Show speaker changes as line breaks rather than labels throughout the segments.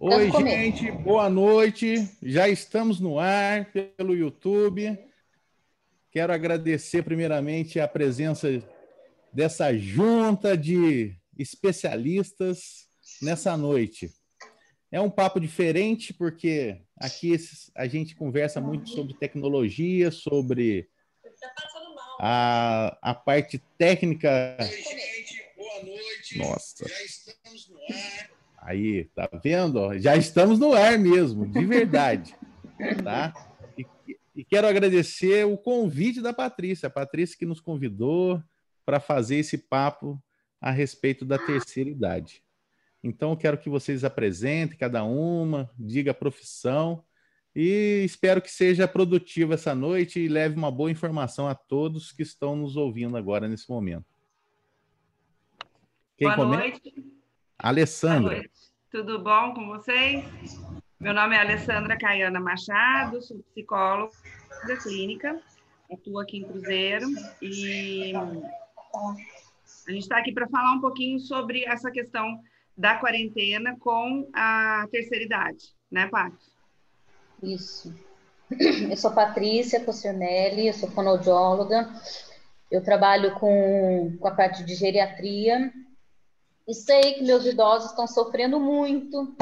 Oi, gente, boa noite. Já estamos no ar pelo YouTube. Quero agradecer primeiramente a presença dessa junta de especialistas nessa noite. É um papo diferente porque aqui a gente conversa muito sobre tecnologia, sobre a, a parte técnica. Boa noite. Nossa. Já estamos no ar. Aí, tá vendo? Já estamos no ar mesmo, de verdade. tá? E, e quero agradecer o convite da Patrícia, a Patrícia que nos convidou para fazer esse papo a respeito da terceira idade. Então, quero que vocês apresentem cada uma, diga a profissão e espero que seja produtiva essa noite e leve uma boa informação a todos que estão nos ouvindo agora nesse momento.
Quem boa comenta? noite.
Alessandra. Boa noite.
Tudo bom com vocês? Meu nome é Alessandra Caiana Machado, sou psicóloga da clínica, atuo aqui em Cruzeiro e a gente está aqui para falar um pouquinho sobre essa questão da quarentena com a terceira idade, né, Paty?
Isso. Eu sou Patrícia Cossionelli, eu sou fonoaudióloga, eu trabalho com, com a parte de geriatria e sei que meus idosos estão sofrendo muito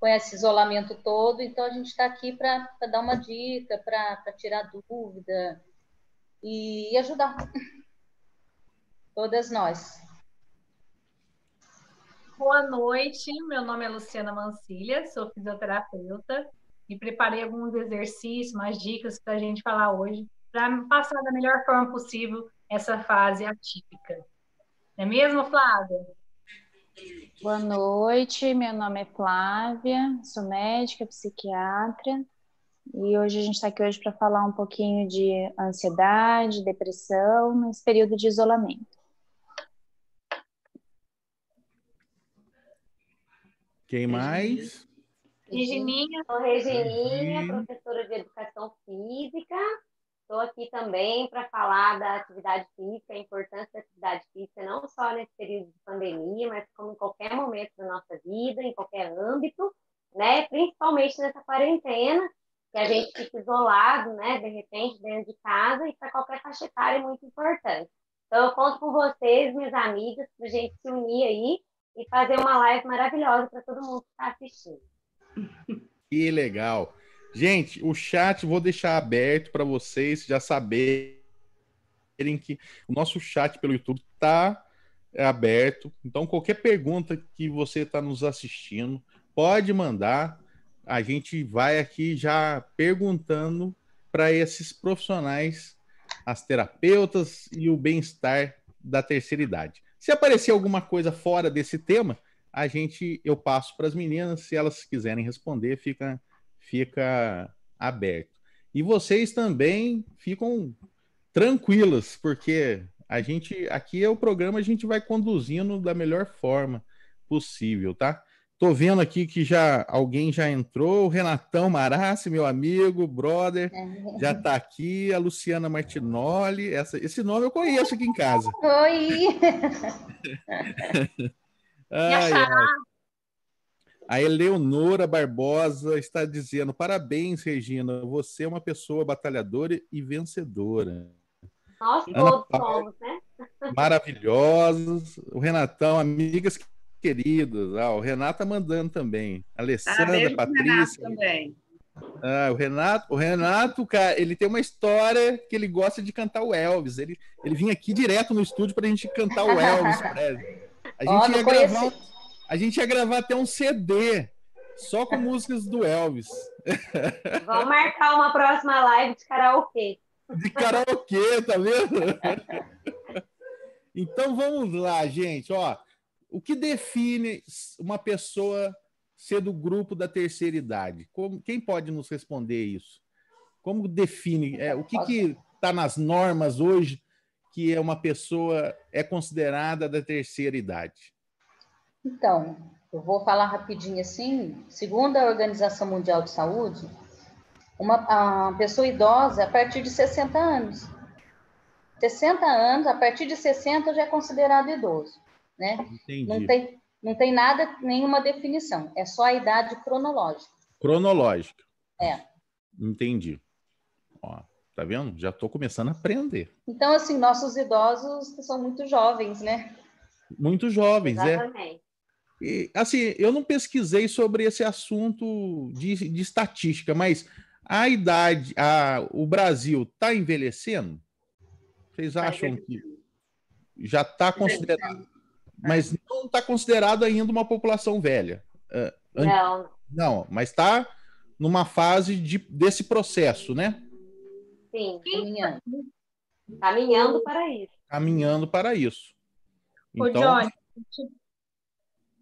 com esse isolamento todo, então a gente está aqui para dar uma dica, para tirar dúvida e ajudar todas nós.
Boa noite, meu nome é Luciana Mancilha, sou fisioterapeuta e preparei alguns exercícios, umas dicas para a gente falar hoje, para passar da melhor forma possível essa fase atípica. Não é mesmo, Flávia?
Boa noite, meu nome é Flávia, sou médica, psiquiatra, e hoje a gente está aqui hoje para falar um pouquinho de ansiedade, depressão nesse período de isolamento.
Quem mais?
Regininha. Sou Regininha, professora de Educação Física. Estou aqui também para falar da atividade física, a importância da atividade física, não só nesse período de pandemia, mas como em qualquer momento da nossa vida, em qualquer âmbito, né? principalmente nessa quarentena, que a gente fica isolado, né? de repente, dentro de casa, e para qualquer faixa etária é muito importante. Então, eu conto com vocês, minhas amigas, para a gente se unir aí e fazer uma live maravilhosa para todo mundo que está assistindo.
Que legal. Gente, o chat vou deixar aberto para vocês já saberem que o nosso chat pelo YouTube está aberto. Então, qualquer pergunta que você está nos assistindo, pode mandar. A gente vai aqui já perguntando para esses profissionais, as terapeutas e o bem-estar da terceira idade. Se aparecer alguma coisa fora desse tema, a gente eu passo para as meninas, se elas quiserem responder, fica fica aberto. E vocês também ficam tranquilas, porque a gente aqui é o programa, a gente vai conduzindo da melhor forma possível, tá? Tô vendo aqui que já alguém já entrou, o Renatão Marassi, meu amigo, brother, é. já tá aqui, a Luciana Martinoli, essa, esse nome eu conheço aqui em casa.
Oi!
Ai, ai. A Eleonora Barbosa está dizendo: parabéns, Regina. Você é uma pessoa batalhadora e vencedora.
Nós todos somos, né?
Maravilhosos. O Renatão, amigas queridas. Ah, o Renato tá mandando também. Alessandra, Patrícia. também. Ah, o Renato, o Renato, cara, ele tem uma história que ele gosta de cantar o Elvis. Ele, ele vinha aqui direto no estúdio para a gente cantar o Elvis. A gente, oh, ia gravar, a gente ia gravar até um CD só com músicas do Elvis.
Vamos marcar uma próxima live de karaokê.
De karaokê, tá vendo? Então vamos lá, gente. Ó, o que define uma pessoa ser do grupo da terceira idade? Como, quem pode nos responder isso? Como define? É, o que está nas normas hoje que é uma pessoa é considerada da terceira idade?
Então, eu vou falar rapidinho assim. Segundo a Organização Mundial de Saúde, uma pessoa idosa a partir de 60 anos. 60 anos, a partir de 60 já é considerado idoso, né? Entendi. Não tem,
Não tem nada, nenhuma definição. É só a idade cronológica.
Cronológica.
É.
Entendi. Ó, tá vendo? Já estou começando a aprender.
Então, assim, nossos idosos são muito jovens, né?
Muito jovens,
Exatamente.
é. E, assim, eu não pesquisei sobre esse assunto de, de estatística, mas a idade, a, o Brasil está envelhecendo? Vocês
Tá
acham que já está considerado, mas não está considerado ainda uma população velha? An-
Não,
Não, mas está numa fase de, desse processo, né?
sim,
Caminhando.
caminhando para isso.
Caminhando para isso.
Ô,
Então,
Johnny,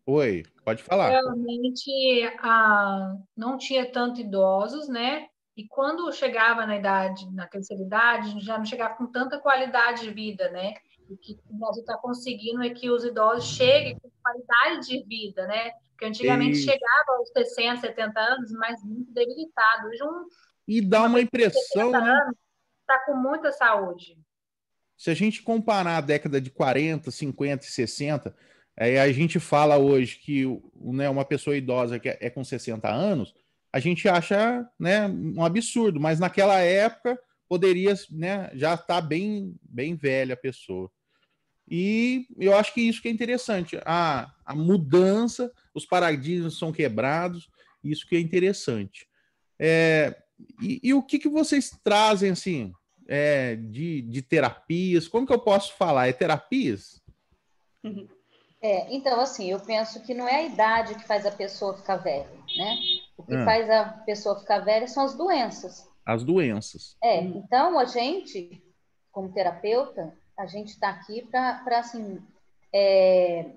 oi, pode falar.
realmente ah, não tinha tanto idosos, né? E quando chegava na idade, na terceira idade, já não chegava com tanta qualidade de vida, né? O que o Brasil está conseguindo é que os idosos cheguem com qualidade de vida, né? Porque antigamente
Isso.
chegava aos 60, 70 anos, mas muito debilitado. Hoje um
E dá uma impressão,
70
né?
está com muita saúde.
Se a gente comparar a década de 40, 50 e 60, aí a gente fala hoje que né, uma pessoa idosa que é, é com 60 anos, a gente acha né, um absurdo, mas naquela época poderia né, já estar bem, bem velha a pessoa. E eu acho que isso que é interessante. A, a mudança, os paradigmas são quebrados, isso que é interessante. É, e, e o que, que vocês trazem assim? é, de, de terapias. Como que eu posso falar? É terapias?
É, então, assim, eu penso que não é a idade que faz a pessoa ficar velha, né? O que
Ah.
faz a pessoa ficar velha são as doenças.
As doenças.
É, então a gente, como terapeuta, a gente está aqui para, assim, é,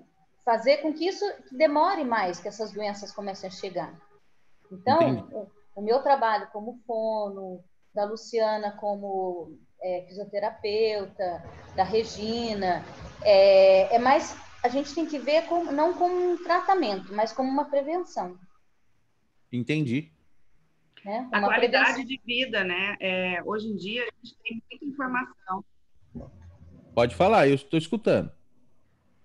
fazer com que isso demore mais, que essas doenças comecem a chegar. Então, o, o meu trabalho como fono, da Luciana como é, fisioterapeuta, da Regina, é, é mais, a gente tem que ver como, não como um tratamento, mas como uma prevenção.
Entendi.
Né?
A
Uma
qualidade
prevenção.
de vida, né? É, hoje em dia, a gente tem muita informação.
Pode falar, eu estou escutando.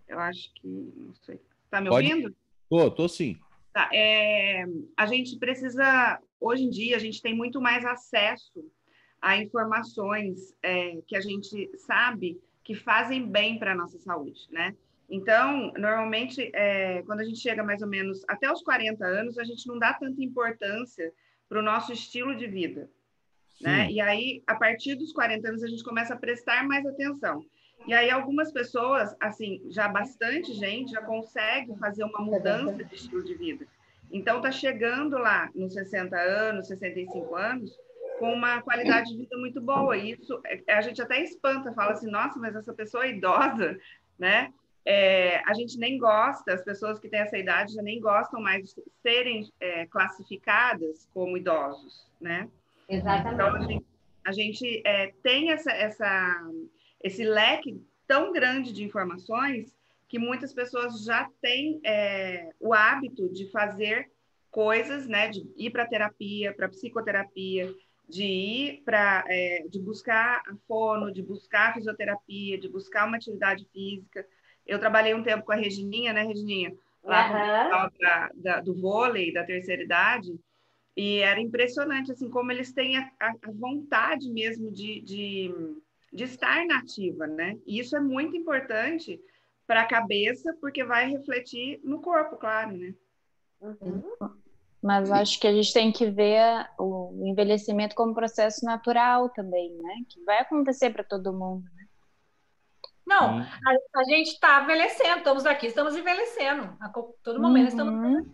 Eu acho que, não sei. Tá me
Pode.
ouvindo?
Tô, tô sim.
Tá, é, a gente precisa, hoje em dia, a gente tem muito mais acesso a informações é, que a gente sabe que fazem bem para a nossa saúde, né? Então, normalmente, é, quando a gente chega mais ou menos até os 40 anos, a gente não dá tanta importância para o nosso estilo de vida, né? E aí, a partir dos 40 anos, a gente começa a prestar mais atenção. E aí, algumas pessoas, assim, já bastante gente já consegue fazer uma mudança de estilo de vida. Então, tá chegando lá nos 60 anos, 65 anos, com uma qualidade de vida muito boa. E isso, é, a gente até espanta, fala assim, nossa, mas essa pessoa é idosa, né? É, a gente nem gosta, as pessoas que têm essa idade já nem gostam mais de serem é, classificadas como idosos, né? Então, a
Exatamente.
gente, a gente, é, tem essa, essa, esse leque tão grande de informações que muitas pessoas já têm é, o hábito de fazer coisas, né, de ir para terapia, para psicoterapia, de ir para, é, de buscar a fono, de buscar a fisioterapia, de buscar uma atividade física. Eu trabalhei um tempo com a Regininha, né, Regininha? Lá pessoal da- da- do vôlei, da terceira idade, e era impressionante, assim, como eles têm a, a- vontade mesmo de, de, de estar na ativa, né? E isso é muito importante para a cabeça, porque vai refletir no corpo, claro, né?
Uhum.
Mas acho que a gente tem que ver o envelhecimento como processo natural também, né? Que vai acontecer para todo mundo.
Não, a, a gente está envelhecendo, estamos aqui, estamos envelhecendo. A todo momento estamos
Uhum.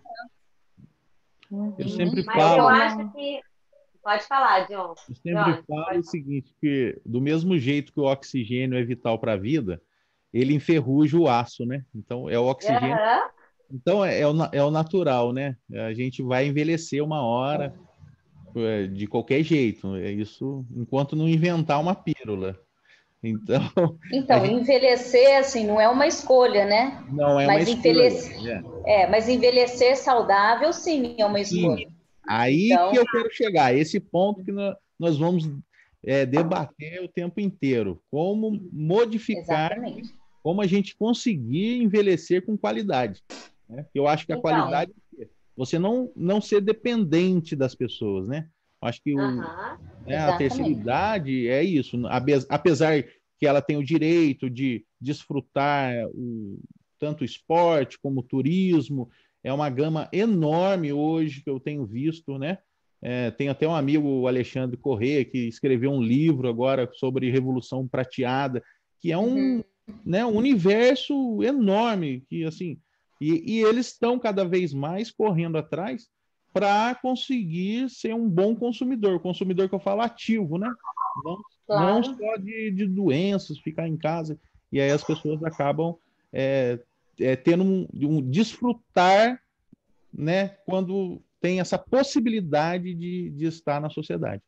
Uhum.
Eu sempre
Mas
falo,
eu acho que. Pode falar, John.
eu sempre
Johnny,
falo o seguinte, que do mesmo jeito que o oxigênio é vital para a vida, ele enferruja o aço, né? Então é o oxigênio.
Aham.
Então é, é o, é o natural, né? A gente vai envelhecer uma hora é, de qualquer jeito. É isso enquanto não inventar uma pílula. Então
Então,
gente-
envelhecer, assim, não é uma escolha, né?
não é
Mas
uma
envelhece-
escolha. É.
É, mas envelhecer saudável, sim, é uma escolha.
Aí
Então-
que eu quero chegar, esse ponto que nó- nós vamos é, debater o tempo inteiro. Como modificar,
Exatamente.
como a gente conseguir envelhecer com qualidade. Né? Eu acho que a então, qualidade é você não, não ser dependente das pessoas, né? Acho que o, uh -huh, né, a terceira idade é isso. Apesar que ela tem o direito de desfrutar o, tanto o esporte como o turismo, é uma gama enorme hoje que eu tenho visto, né? É, tem até um amigo, o Alexandre Corrêa, que escreveu um livro agora sobre Revolução Prateada, que é um, uhum. né, um universo enorme, que assim, e, e eles estão cada vez mais correndo atrás para conseguir ser um bom consumidor, consumidor que eu falo ativo, né? Não, claro. não só de, de, doenças, ficar em casa, e aí as pessoas acabam é, é, tendo um, um desfrutar, né, quando tem essa possibilidade de, de estar na sociedade.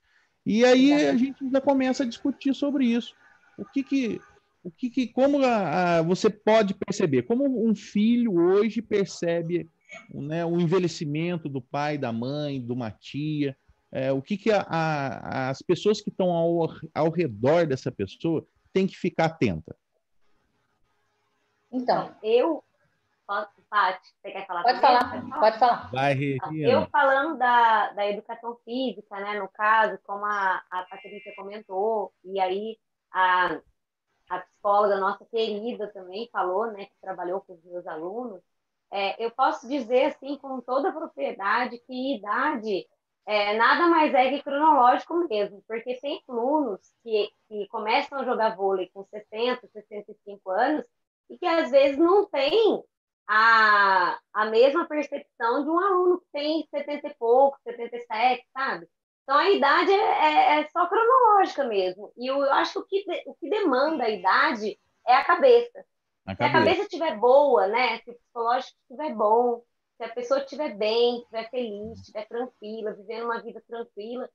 E aí a gente já começa a discutir sobre isso. O que que, o que, que como a, a, você pode perceber, como um filho hoje percebe né, o envelhecimento do pai, da mãe, de uma tia, é, o que, que a, as pessoas que estão ao, ao redor dessa pessoa têm que ficar atenta?
Então, eu Paty, você quer falar?
Pode falar, pode falar, pode falar.
Vai,
Eu falando da, da educação física, né, no caso, como a, a Patrícia comentou, e aí a, a psicóloga nossa querida também falou, né, que trabalhou com os meus alunos, é, eu posso dizer, assim, com toda propriedade, que idade é, nada mais é que cronológico mesmo, porque tem alunos que, que começam a jogar vôlei com 60, 65 anos e que às vezes não tem a, a mesma percepção de um aluno que tem 70 e pouco, 77, sabe? Então a idade é, é, é só cronológica mesmo. E eu, eu acho que o que, o que demanda a idade é a cabeça. A se cabeça. a cabeça estiver boa, né? Se o psicológico estiver bom, se a pessoa estiver bem, estiver feliz, estiver tranquila, vivendo uma vida tranquila,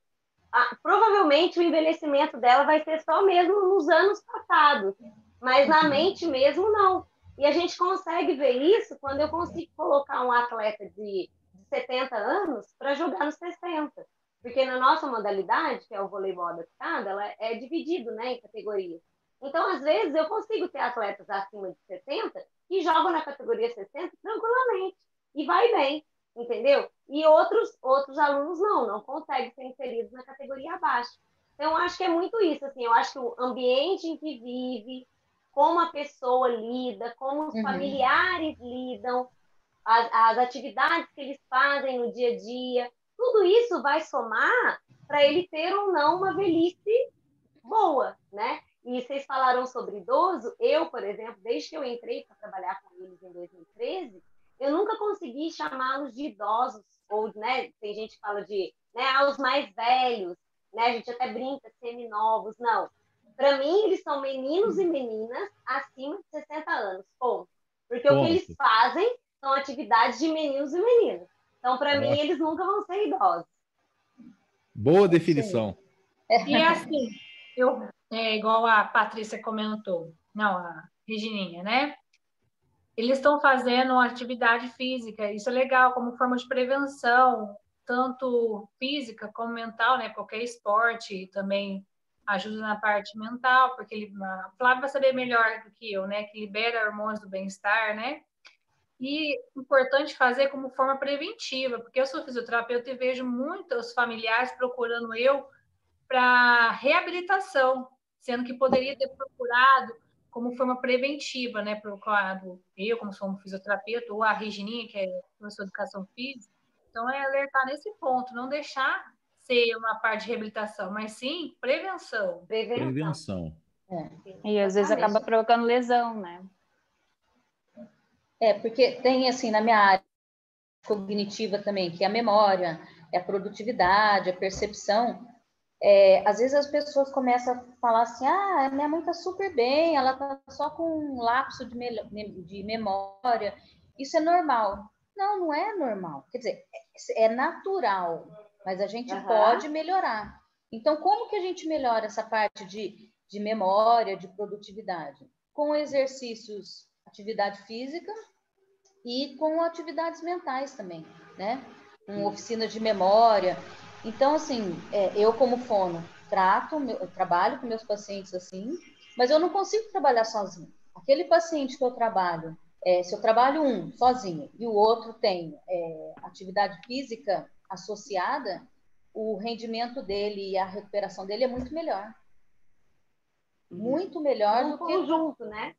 ah, provavelmente o envelhecimento dela vai ser só mesmo nos anos passados, mas na uhum. mente mesmo não. E a gente consegue ver isso quando eu consigo colocar um atleta de, de 70 anos para jogar nos 60. Porque na nossa modalidade, que é o voleibol adaptado, ela é dividido né, em categorias. Então, às vezes, eu consigo ter atletas acima de 70 que jogam na categoria 60 tranquilamente. E vai bem, entendeu? E outros, outros alunos não, não conseguem ser inseridos na categoria abaixo. Então, acho que é muito isso. Assim, eu acho que o ambiente em que vive, como a pessoa lida, como os uhum. familiares lidam, as, as atividades que eles fazem no dia a dia, tudo isso vai somar para ele ter ou não uma velhice boa? E vocês falaram sobre idoso, eu, por exemplo, desde que eu entrei para trabalhar com eles em 2013, eu nunca consegui chamá-los de idosos, ou, né, tem gente que fala de, né, aos mais velhos, né, a gente até brinca, semi-novos, não. Para mim, eles são meninos e meninas acima de 60 anos, ponto. Porque ponto. o que eles fazem são atividades de meninos e meninas. Então, para mim, eles nunca vão ser idosos.
Boa definição.
E assim, eu, é, igual a Patrícia comentou, não, a Regininha, né? Eles estão fazendo atividade física, isso é legal, como forma de prevenção, tanto física como mental, né? Qualquer esporte também ajuda na parte mental, porque ele, a Flávia vai saber melhor do que eu, né? Que libera hormônios do bem-estar, né? E importante fazer como forma preventiva, porque eu sou fisioterapeuta e vejo muitos familiares procurando eu para reabilitação, sendo que poderia ter procurado como forma preventiva, né? Procurado eu, como sou um fisioterapeuta, ou a Regininha, que é professora de educação física. Então, é alertar nesse ponto, não deixar ser uma parte de reabilitação, mas sim prevenção.
Prevenção. prevenção.
É. E às vezes acaba provocando lesão, né?
É, porque tem assim na minha área cognitiva também, que é a memória, é a produtividade, a percepção. É, às vezes as pessoas começam a falar assim: ah, minha mãe está super bem, ela está só com um lapso de, me de memória, isso é normal. Não, não é normal. Quer dizer, é, é natural mas a gente uhum. pode melhorar. Então, como que a gente melhora essa parte de, de memória, de produtividade? Com exercícios, atividade física e com atividades mentais também, né? Com oficina de memória. Então, assim, é, eu como fono trato, eu trabalho com meus pacientes assim, mas eu não consigo trabalhar sozinho. Aquele paciente que eu trabalho É, se eu trabalho um sozinho e o outro tem é, atividade física associada, o rendimento dele e a recuperação dele é muito melhor. Uhum. Muito melhor
um
do
conjunto, que... né?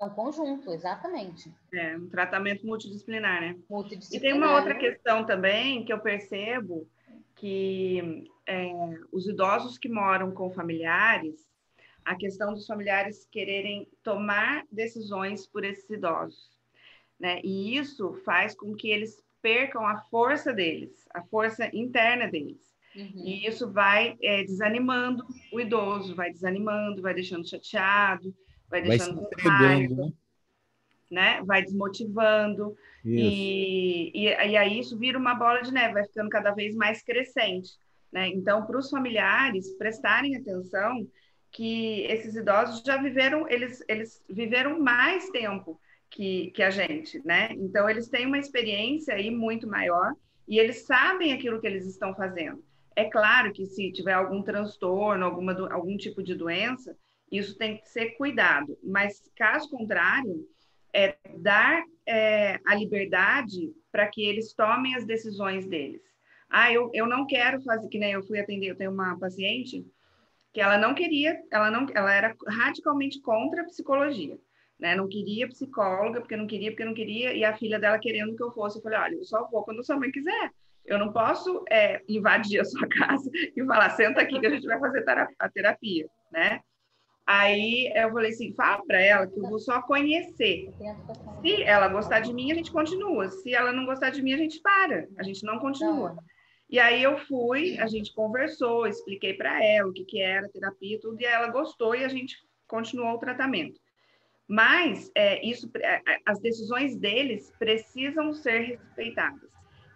É um conjunto, exatamente.
É, um tratamento multidisciplinar, né?
Multidisciplinar.
E tem uma outra questão também que eu percebo que é, os idosos que moram com familiares, a questão dos familiares quererem tomar decisões por esses idosos, né? E isso faz com que eles percam a força deles, a força interna deles. Uhum. E isso vai é, desanimando o idoso, vai desanimando, vai deixando chateado, vai deixando vai com raiva, né? Né? Vai desmotivando. E, e, e, aí isso vira uma bola de neve, vai ficando cada vez mais crescente. Né? Então, para os familiares prestarem atenção que esses idosos já viveram, eles, eles viveram mais tempo que, que a gente, né? Então, eles têm uma experiência aí muito maior e eles sabem aquilo que eles estão fazendo. É claro que se tiver algum transtorno, alguma, algum tipo de doença, isso tem que ser cuidado. Mas, caso contrário, é dar é, a liberdade para que eles tomem as decisões deles. Ah, eu, eu não quero fazer, que nem eu fui atender, eu tenho uma paciente que ela não queria, ela não, ela era radicalmente contra a psicologia, né? Não queria psicóloga, porque não queria, porque não queria, e a filha dela querendo que eu fosse. Eu falei, olha, eu só vou quando sua mãe quiser. Eu não posso é, invadir a sua casa e falar, senta aqui que a gente vai fazer a terapia, né? Aí eu falei assim, fala para ela que eu vou só conhecer. Se ela gostar de mim, a gente continua. Se ela não gostar de mim, a gente para. A gente não continua. E aí eu fui, a gente conversou, expliquei para ela o que, que era terapia, tudo, e ela gostou e a gente continuou o tratamento. Mas é, isso, é, é, as decisões deles precisam ser respeitadas.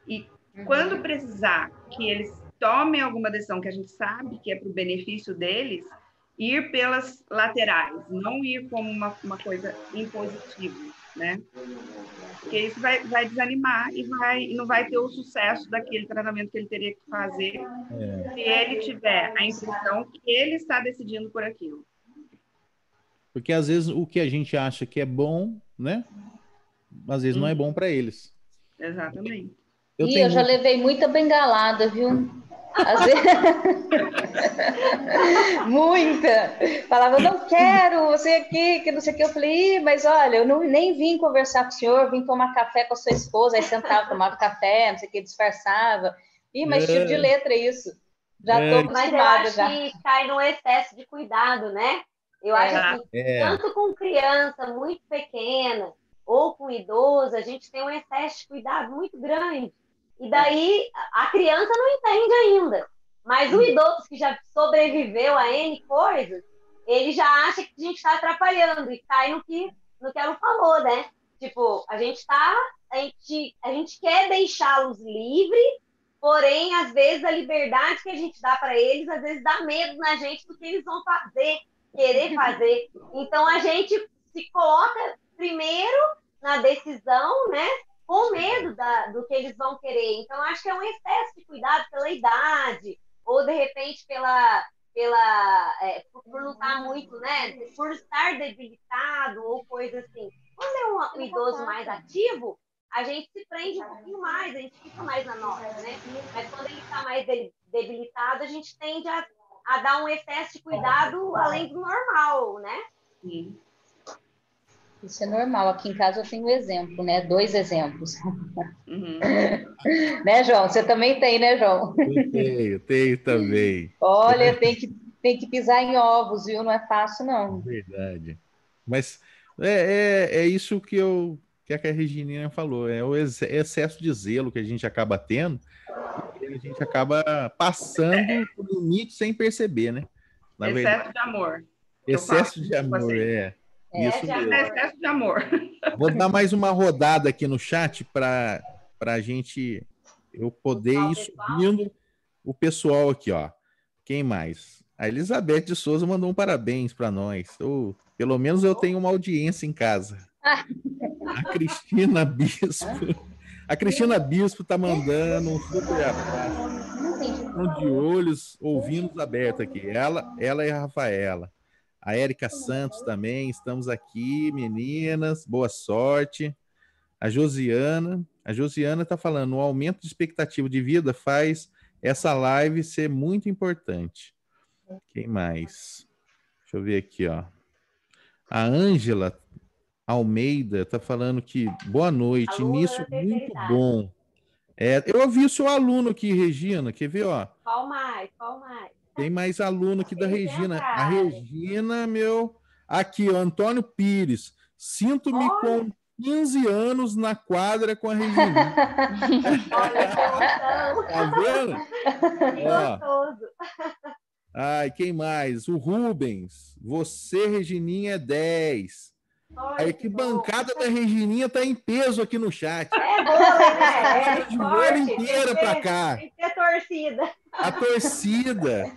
E uhum. quando precisar que eles tomem alguma decisão que a gente sabe que é para o benefício deles, ir pelas laterais, não ir como uma, uma coisa impositiva, né? Porque isso vai, vai desanimar e vai, não vai ter o sucesso daquele tratamento que ele teria que fazer é. se ele tiver a impressão que ele está decidindo por aquilo.
Porque às vezes o que a gente acha que é bom, né? Às vezes hum. não é bom para eles.
Exatamente.
Eu, e eu já levei muita bengalada, viu? Às vezes... Muita. Falava, não quero, você aqui, que não sei o que. Eu falei, mas olha, eu não, nem vim conversar com o senhor, vim tomar café com a sua esposa, aí sentava, tomava café, não sei o que, disfarçava. Ih, mas é. tipo de letra é isso. Já estou é.
Mas eu acho já. que cai no excesso de cuidado, né? Eu acho é. que é. tanto com criança muito pequena ou com idoso, a gente tem um excesso de cuidado muito grande. E daí a criança não entende ainda. Mas o idoso que já sobreviveu a N coisas, ele já acha que a gente está atrapalhando e cai no que, no que ela falou, né? Tipo, a gente está. A gente, a gente quer deixá-los livres, porém, às vezes, a liberdade que a gente dá para eles, às vezes dá medo na gente do que eles vão fazer, querer fazer. Então, a gente se coloca primeiro na decisão, né? Com medo da, do que eles vão querer. Então, acho que é um excesso de cuidado pela idade, ou de repente pela, pela é, por, por não estar muito, né? Por estar debilitado ou coisa assim. Quando é um, um, idoso mais ativo, a gente se prende um pouquinho mais, a gente fica mais na nossa, né? Mas quando ele está mais debilitado, a gente tende a, a dar um excesso de cuidado além do normal, né? Sim.
Isso é normal. Aqui em casa eu tenho um exemplo, né? Dois exemplos. Uhum. né, João? Você também tem, né, João?
Eu tenho, tenho também.
Olha, tem que, tem que pisar em ovos, viu? Não é fácil, não.
Verdade. Mas é, é, é isso que eu que a Regininha falou, é o excesso de zelo que a gente acaba tendo, e a gente acaba passando o limite sem perceber, né?
Na excesso verdade, de amor.
Excesso de amor, é.
É, Isso mesmo. É excesso de amor.
Vou dar mais uma rodada aqui no chat para a gente eu poder ir subindo o pessoal aqui, ó. Quem mais? A Elizabeth de Souza mandou um parabéns para nós. Ou, pelo menos eu tenho uma audiência em casa. A Cristina Bispo. A Cristina Bispo tá mandando um super abraço. de olhos, ouvindo abertos aqui. Ela, ela e a Rafaela. A Érica Santos também, estamos aqui, meninas, boa sorte. A Josiana, a Josiana está falando, o aumento de expectativa de vida faz essa live ser muito importante. Quem mais? Deixa eu ver aqui, ó. A Ângela Almeida está falando que boa noite, Alô, início muito bom. É, eu ouvi o seu aluno aqui, Regina. Quer ver, ó?
Qual mais? Qual mais?
Tem mais aluno aqui da Regina. A Regina, meu. Aqui, ó, Antônio Pires. Sinto-me com 15 anos na quadra com a Regina. Olha, tá vendo? Que gostoso. Ai, quem mais? O Rubens. Você, Regininha, é 10. Aí que bancada da Regininha tá em peso aqui no chat.
É boa, né? É,
de olho inteira para cá.
Tem que ter torcida.
A torcida.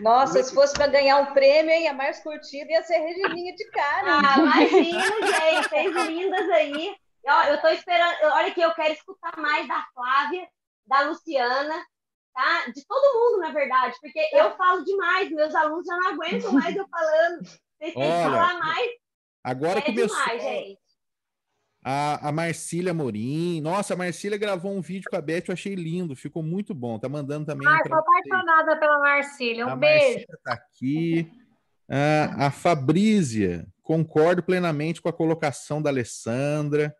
Nossa, se fosse para ganhar um prêmio, hein, a mais curtida ia ser Regininha de cara.
Ah, imagina, gente, vocês lindas aí. Ó, eu tô esperando, olha que eu quero escutar mais da Flávia, da Luciana, tá? De todo mundo, na verdade, porque eu falo demais, meus alunos já não aguentam mais eu falando. Vocês têm que falar mais.
Agora é começou. Demais, gente. A, a Marcília Morim. Nossa, a Marcília gravou um vídeo com a Beth, eu achei lindo, ficou muito bom. Tá mandando também.
Ai, tô apaixonada pela Marcília. Um
a
beijo.
Marcília tá aqui. a Fabrízia, concordo plenamente com a colocação da Alessandra.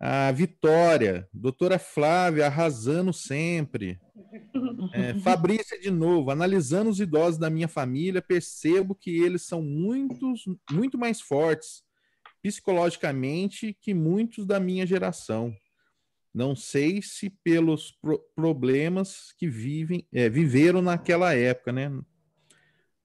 A Vitória, doutora Flávia, arrasando sempre. É, Fabrícia, de novo, analisando os idosos da minha família, percebo que eles são muitos, muito mais fortes psicologicamente que muitos da minha geração. Não sei se pelos pro problemas que vivem, é, viveram naquela época, né?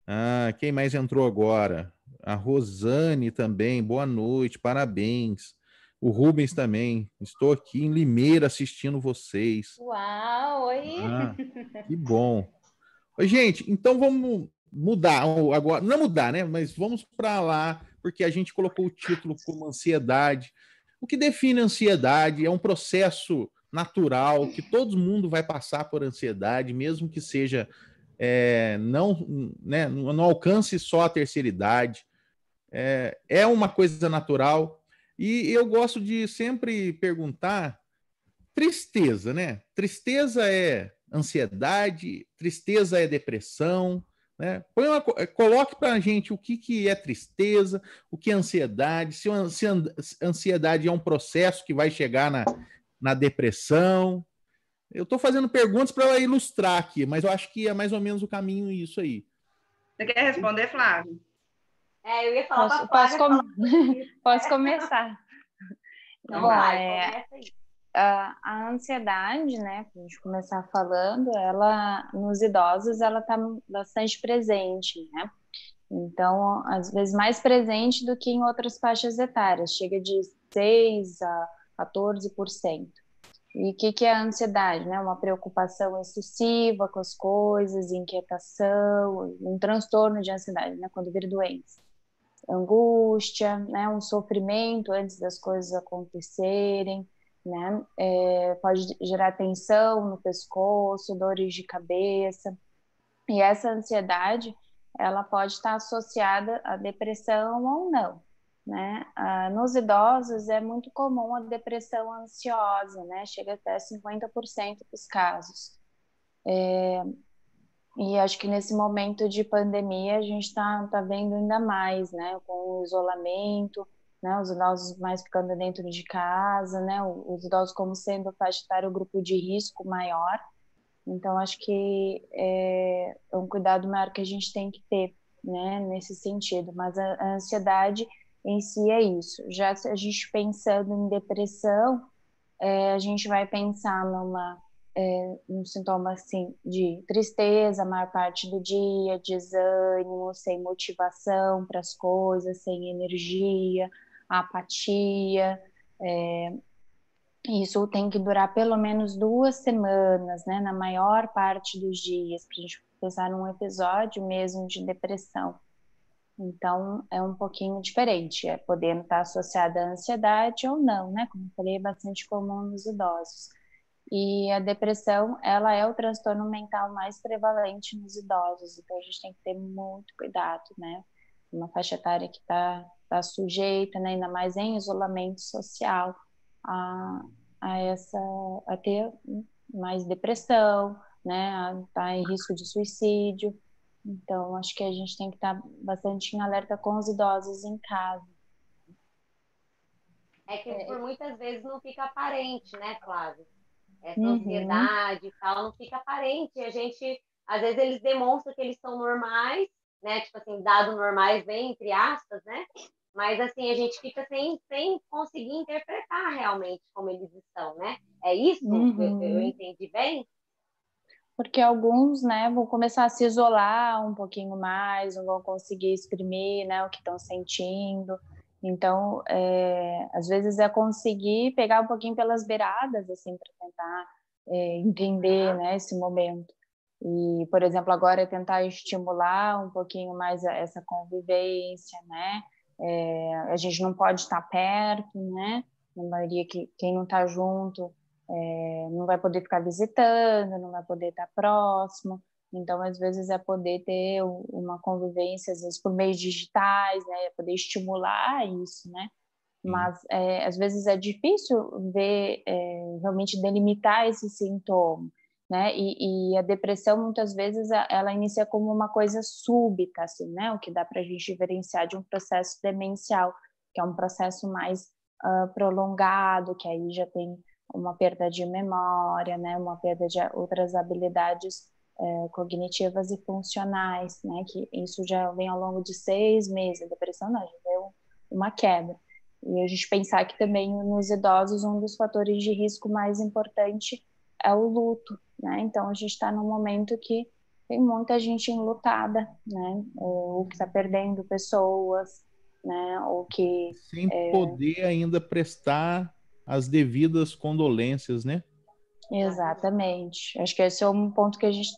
Ah, quem mais entrou agora? A Rosane também, boa noite, parabéns. O Rubens também, estou aqui em Limeira assistindo vocês.
Uau, oi!
Ah, que bom. Gente, então vamos mudar agora, não mudar, né? Mas vamos para lá porque a gente colocou o título como ansiedade. O que define ansiedade é um processo natural que todo mundo vai passar por ansiedade, mesmo que seja é, não, né, não alcance só a terceira idade. É, é uma coisa natural. E eu gosto de sempre perguntar tristeza, né? Tristeza é ansiedade, tristeza é depressão, né? Põe uma, eh, coloque para a gente o que, que é tristeza, o que é ansiedade, se, se ansiedade é um processo que vai chegar na, na depressão. Eu estou fazendo perguntas para ilustrar aqui, mas eu acho que é mais ou menos o caminho isso aí.
Você quer responder, Flávio?
É, eu ia falar
posso, posso, com... posso começar.
Então, vai, é... começa aí
a ansiedade, né, para a gente começar falando, ela nos idosos ela está bastante presente, né? Então, às vezes mais presente do que em outras faixas etárias, chega de 6 a 14%. E o que, que é a ansiedade? Né? Uma preocupação excessiva com as coisas, inquietação, um transtorno de ansiedade, né? quando vira doença. Angústia, né? um sofrimento antes das coisas acontecerem, né? É, pode gerar tensão no pescoço, dores de cabeça. E essa ansiedade, ela pode estar associada à depressão ou não, né? Ah, nos idosos é muito comum a depressão ansiosa, né? Chega até 50% dos casos. É, e acho que nesse momento de pandemia a gente está tá vendo ainda mais, né? Com o isolamento, né, os idosos mais ficando dentro de casa, né, os idosos como sendo etária o grupo de risco maior. Então, acho que é, é, um cuidado maior que a gente tem que ter, né, nesse sentido. Mas a, a ansiedade em si é isso. Já se a gente pensando em depressão, é, a gente vai pensar numa é, um sintoma assim de tristeza a maior parte do dia, desânimo, sem motivação para as coisas, sem energia, a apatia. É, isso tem que durar pelo menos duas semanas, né, na maior parte dos dias, para a gente pensar num episódio mesmo de depressão. Então, é um pouquinho diferente, é podendo estar associada à ansiedade ou não, né? Como eu falei, é bastante comum nos idosos. E a depressão, ela é o transtorno mental mais prevalente nos idosos, então a gente tem que ter muito cuidado, né? uma faixa etária que está tá sujeita, né, ainda mais em isolamento social, a, a essa a ter mais depressão, né, a estar tá em risco de suicídio. Então, acho que a gente tem que estar tá bastante em alerta com os idosos em casa.
É que por muitas vezes não fica aparente, né, Flávia? Essa uhum. ansiedade e tal, não fica aparente. A gente, às vezes, eles demonstram que eles são normais, né? Tipo assim, dado normais, bem entre aspas, né? Mas assim, a gente fica sem, sem conseguir interpretar realmente como eles estão, né? É isso? Uhum. Eu, eu entendi bem?
Porque alguns, né, vão começar a se isolar um pouquinho mais, não vão conseguir exprimir, né, o que estão sentindo. Então, é, às vezes é conseguir pegar um pouquinho pelas beiradas, assim, para tentar é, entender, né, esse momento. E, por exemplo, agora é tentar estimular um pouquinho mais essa convivência, né? É, a gente não pode estar perto, né? Na maioria que quem não está junto é, não vai poder ficar visitando, não vai poder estar próximo. Então, às vezes é poder ter uma convivência, às vezes por meios digitais, né? É poder estimular isso, né? Mas é, às vezes é difícil ver é, realmente delimitar esse sintoma né? E, e, a depressão muitas vezes ela inicia como uma coisa súbita, assim, né? O que dá para a gente diferenciar de um processo demencial, que é um processo mais uh, prolongado, que aí já tem uma perda de memória, né? Uma perda de outras habilidades uh, cognitivas e funcionais, né? Que isso já vem ao longo de seis meses. A depressão não, já deu uma queda. E a gente pensar que também nos idosos um dos fatores de risco mais importante é o luto, né? Então a gente está num momento que tem muita gente enlutada, né? Ou que está perdendo pessoas, né? Ou que
sem é... poder ainda prestar as devidas condolências, né?
Exatamente. Acho que esse é um ponto que a gente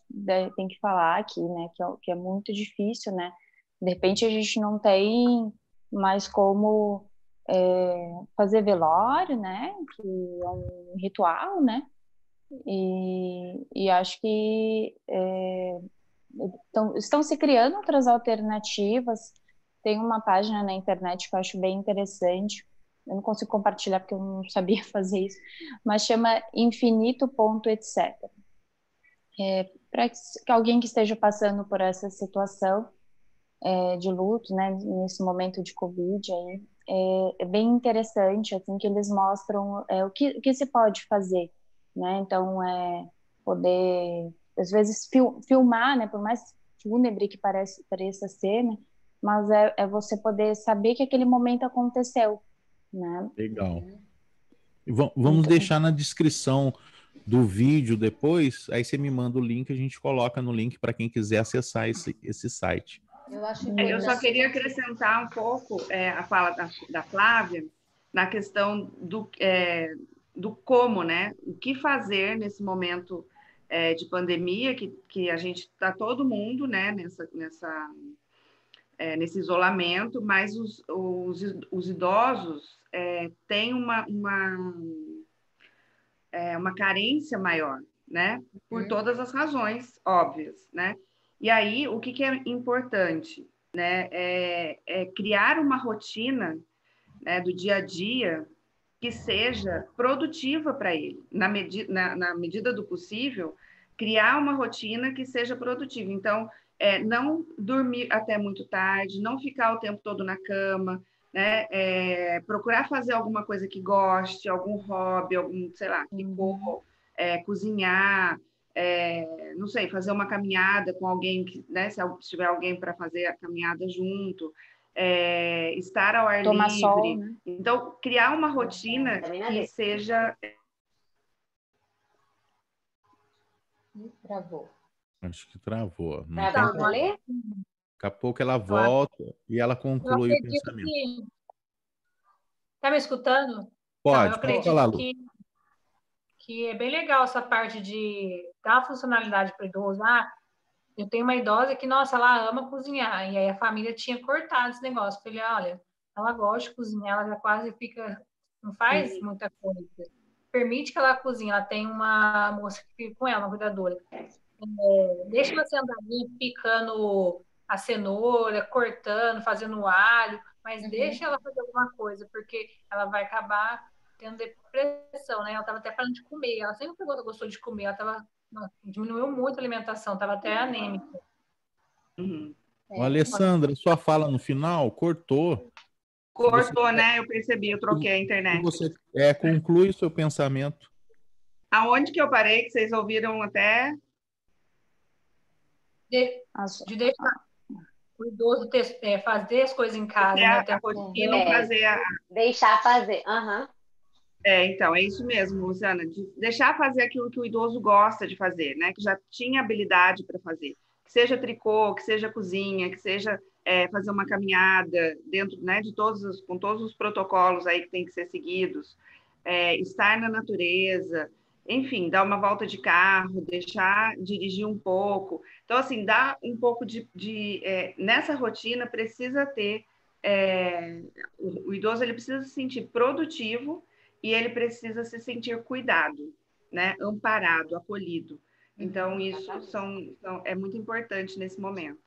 tem que falar aqui, né? Que é, que é muito difícil, né? De repente a gente não tem mais como é, fazer velório, né? Que é um ritual, né? E, e acho que é, então, estão se criando outras alternativas. Tem uma página na internet que eu acho bem interessante. Eu não consigo compartilhar porque eu não sabia fazer isso, mas chama infinito.etc. É, Para alguém que esteja passando por essa situação é, de luto, né, nesse momento de Covid aí, é, é bem interessante, assim, que eles mostram é, o, que, o que se pode fazer né? Então, é poder, às vezes, fil filmar, né? Por mais fúnebre que parece, pareça ser, né? Mas é, é você poder saber que aquele momento aconteceu, né?
Legal. vamos então, deixar na descrição do vídeo depois, aí você me manda o link, a gente coloca no link para quem quiser acessar esse, esse site.
Eu, acho é, eu só queria acrescentar um pouco é, a fala da, da Flávia na questão do, é, do como, né? O que fazer nesse momento é, de pandemia, que, que a gente está todo mundo, né, nessa, nessa, é, nesse isolamento, mas os, os, os idosos é, têm uma, uma, é, uma carência maior, né? Por uhum. todas as razões óbvias, né? E aí, o que, que é importante, né? É, é criar uma rotina né, do dia a dia que seja produtiva para ele, na, medi na, na, medida do possível, criar uma rotina que seja produtiva. Então, é, não dormir até muito tarde, não ficar o tempo todo na cama, né? É, procurar fazer alguma coisa que goste, algum hobby, algum, sei lá, que for, é, cozinhar, é, não sei, fazer uma caminhada com alguém, que, né? Se tiver alguém para fazer a caminhada junto, é, estar ao ar Tomar livre. Sol, né? Então, criar uma rotina que seja.
Travou.
Acho que travou.
Não travou ali?
Daqui a pouco ela volta e ela conclui o pensamento. Que...
Tá me escutando?
Pode, então, pode falar,
que, que é bem legal essa parte de dar funcionalidade para o idoso. Ah, eu tenho uma idosa que, nossa, ela ama cozinhar. E aí a família tinha cortado esse negócio. Falei, olha, ela gosta de cozinhar, ela já quase fica, não faz Sim. muita coisa. Permite que ela cozinhe. Ela tem uma moça que fica com ela, uma cuidadora. É, deixa ela sentadinha picando a cenoura, cortando, fazendo alho, mas uhum. deixa ela fazer alguma coisa, porque ela vai acabar tendo depressão, né? Ela estava até falando de comer, ela sempre gostou de comer, ela tava, diminuiu muito a alimentação, estava até anêmica.
Uhum. É. Alessandra, sua fala no final cortou.
Cortou, você... né? Eu percebi, eu troquei a internet.
Você é, conclui o seu pensamento.
Aonde que eu parei, que vocês ouviram até?
De, de deixar o idoso ter, é, fazer as coisas em casa, é, né?
e não fazer a...
Deixar fazer, uhum.
É, então, é isso mesmo, Luciana, de deixar fazer aquilo que o idoso gosta de fazer, né? Que já tinha habilidade para fazer. Que seja tricô, que seja cozinha, que seja é, fazer uma caminhada dentro, né, de todos os, com todos os protocolos aí que tem que ser seguidos, é, estar na natureza, enfim, dar uma volta de carro, deixar dirigir um pouco. Então, assim, dá um pouco de. de é, nessa rotina, precisa ter. É, o, idoso ele precisa se sentir produtivo e ele precisa se sentir cuidado, né? amparado, acolhido. Então, uhum, isso são, são, é muito importante nesse momento.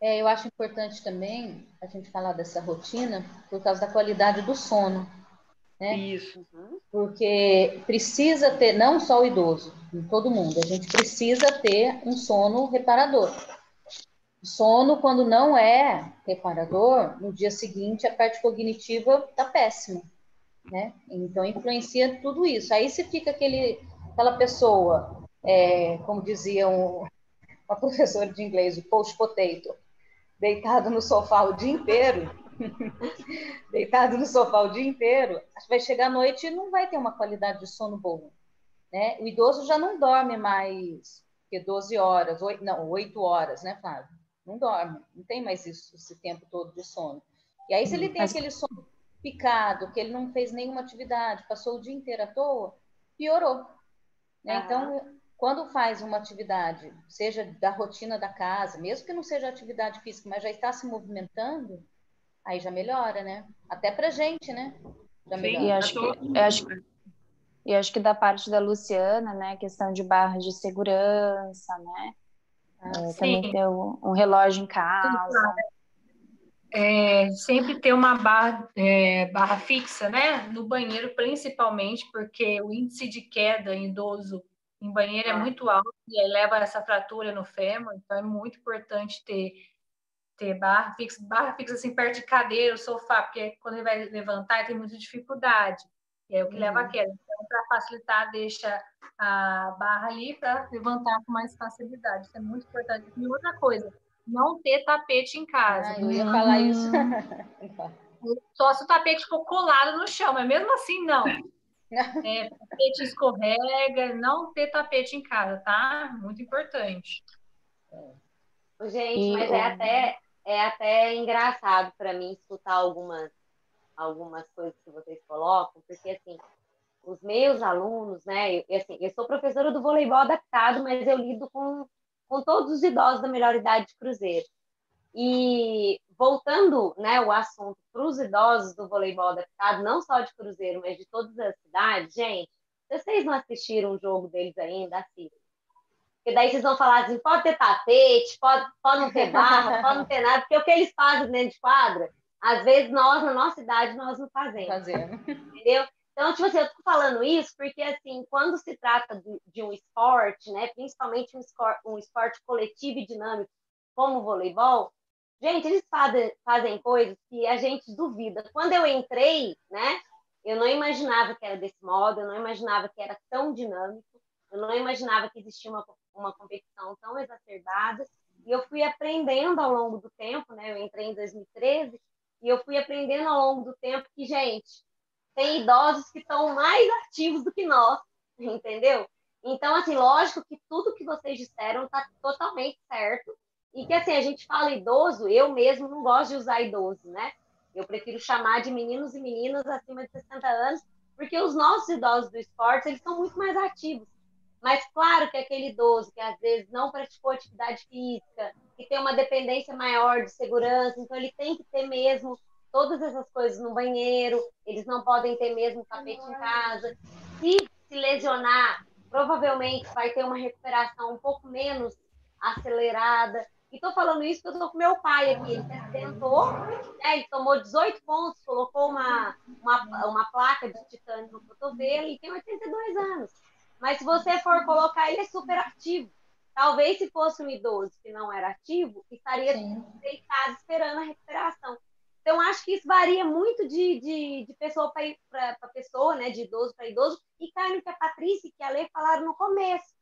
É, eu acho importante também a gente falar dessa rotina por causa da qualidade do sono. Né?
Isso.
Porque precisa ter, não só o idoso, todo mundo, a gente precisa ter um sono reparador. O sono, quando não é reparador, no dia seguinte a parte cognitiva está péssima. Né? Então influencia tudo isso. Aí se fica aquele, aquela pessoa, é, como dizia um, uma professora de inglês, o post potato, deitado no sofá o dia inteiro, deitado no sofá o dia inteiro, vai chegar à noite e não vai ter uma qualidade de sono boa. Né? O idoso já não dorme mais que 12 horas, 8, não, 8 horas, né, Flávio? Não dorme, não tem mais isso, esse tempo todo de sono. E aí, se ele tem Mas... aquele sono picado, que ele não fez nenhuma atividade, passou o dia inteiro à toa, piorou. Né? Então, quando faz uma atividade, seja da rotina da casa, mesmo que não seja atividade física, mas já está se movimentando, aí já melhora, né? Até pra gente, né? Já
melhora. E acho, que, eu acho, e acho que da parte da Luciana, né, questão de barra de segurança, né? Ah, é, também ter um, um, relógio em casa.
É, sempre ter uma barra, é, barra fixa, né? No banheiro, principalmente, porque o índice de queda em idoso em banheiro é muito alto e aí leva essa fratura no fêmur, então é muito importante ter ter barra fixa, barra fixa assim perto de cadeira, sofá, porque quando ele vai levantar ele tem muita dificuldade. E é o que uhum. leva a queda. Então, para facilitar, deixa a barra ali para levantar com mais facilidade. Isso é muito importante. E outra coisa, não ter tapete em casa.
Ah, eu ia falar isso.
Só se o tapete ficou colado no chão, mas mesmo assim, não. É, tapete escorrega, não ter tapete em casa, tá? Muito importante.
Gente, mas é até é até engraçado para mim escutar algumas, algumas coisas que vocês colocam, porque assim, os meus alunos, né, eu, assim, eu sou professora do voleibol adaptado, mas eu lido com, com todos os idosos da melhor idade de Cruzeiro. E voltando né, o assunto para os idosos do voleibol adaptado, não só de Cruzeiro, mas de todas as cidades, gente, vocês não assistiram o jogo deles ainda, assistam. Porque daí vocês vão falar assim, pode ter tapete, pode, pode não ter barra, pode não ter nada, porque o que eles fazem dentro de quadra, às vezes nós, na nossa idade, nós não fazemos. Fazendo. Entendeu? Então, tipo assim, eu tô falando isso porque, assim, quando se trata de, de um esporte, né, principalmente um, esporte, um esporte coletivo e dinâmico, como o voleibol, gente, eles fazem, fazem coisas que a gente duvida. Quando eu entrei, né, eu não imaginava que era desse modo, eu não imaginava que era tão dinâmico, eu não imaginava que existia uma uma competição tão exacerbada. E eu fui aprendendo ao longo do tempo, né? Eu entrei em 2013 e eu fui aprendendo ao longo do tempo que, gente, tem idosos que estão mais ativos do que nós, entendeu? Então, assim, lógico que tudo que vocês disseram está totalmente certo. E que, assim, a gente fala idoso, eu mesmo não gosto de usar idoso, né? Eu prefiro chamar de meninos e meninas acima de 60 anos, porque os nossos idosos do esporte, eles são muito mais ativos. Mas claro que aquele idoso que às vezes não praticou atividade física, que tem uma dependência maior de segurança, então ele tem que ter mesmo todas essas coisas no banheiro, eles não podem ter mesmo tapete em casa. Se se lesionar, provavelmente vai ter uma recuperação um pouco menos acelerada. E estou falando isso porque eu estou com meu pai aqui. Ele se acidentou, né? ele tomou 18 pontos, colocou uma, uma, uma placa de titânio no cotovelo e tem 82 anos. Mas se você for colocar, ele é super ativo. Talvez se fosse um idoso que não era ativo, estaria Sim. deitado esperando a recuperação. Então, acho que isso varia muito de, de, de pessoa para pessoa, né? de idoso para idoso, e cai no que a Patrícia e que a Lê falaram no começo,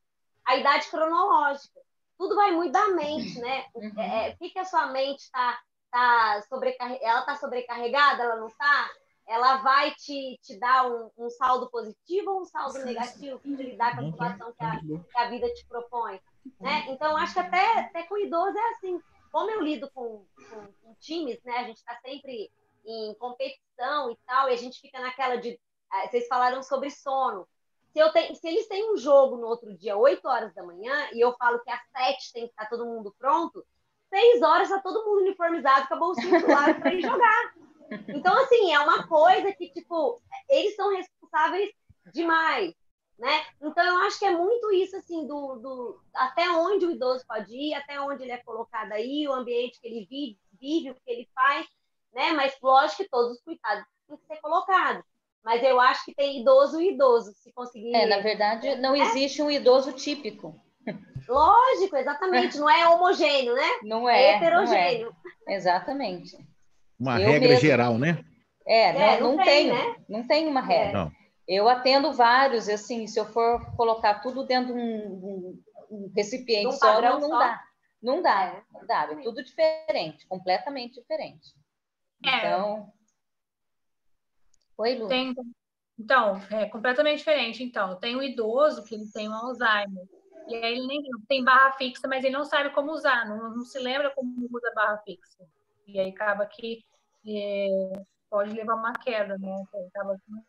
a idade cronológica tudo vai muito da mente, né? Uhum. É, é, o que, que a sua mente está tá sobrecarregada? Ela está sobrecarregada? Ela não está? Ela vai te, te dar um, um saldo positivo ou um saldo negativo para lidar com a situação que a, que a vida te propõe? Né? Então, acho que até, até com o idoso é assim. Como eu lido com, com, com times, né? A gente está sempre em competição e tal, e a gente fica naquela de. Ah, vocês falaram sobre sono se, eu tenho, se eles têm um jogo no outro dia, 8 horas da manhã, e eu falo que às 7 tem que estar todo mundo pronto, 6 horas está todo mundo uniformizado com a bolsinha do lado para ir jogar. Então, assim, é uma coisa que, tipo, eles são responsáveis demais, né? Então, eu acho que é muito isso, assim, do, do até onde o idoso pode ir, até onde ele é colocado aí, o ambiente que ele vive, vive o que ele faz, né? Mas, lógico que todos os cuidados têm que ser colocados. Mas eu acho que tem idoso e idoso, se conseguir.
É, na verdade, não é. existe um idoso típico.
Lógico, exatamente. Não é homogêneo, né?
Não é.
É heterogêneo.
Não é. Exatamente.
Uma eu regra mesmo. geral, né?
É, não, é, não, não tem, né? Não tem uma regra. Não. Eu atendo vários, assim, se eu for colocar tudo dentro de um, um recipiente um só, não, não dá. Não dá, não dá. É tudo diferente, completamente diferente. É. Então,
Oi, Lu. Tem, então, é completamente diferente. Então, tem o idoso que ele tem um Alzheimer. E aí ele nem tem barra fixa, mas ele não sabe como usar, não, não se lembra como usa barra fixa. E aí acaba que é, pode levar uma queda, né? Acaba que não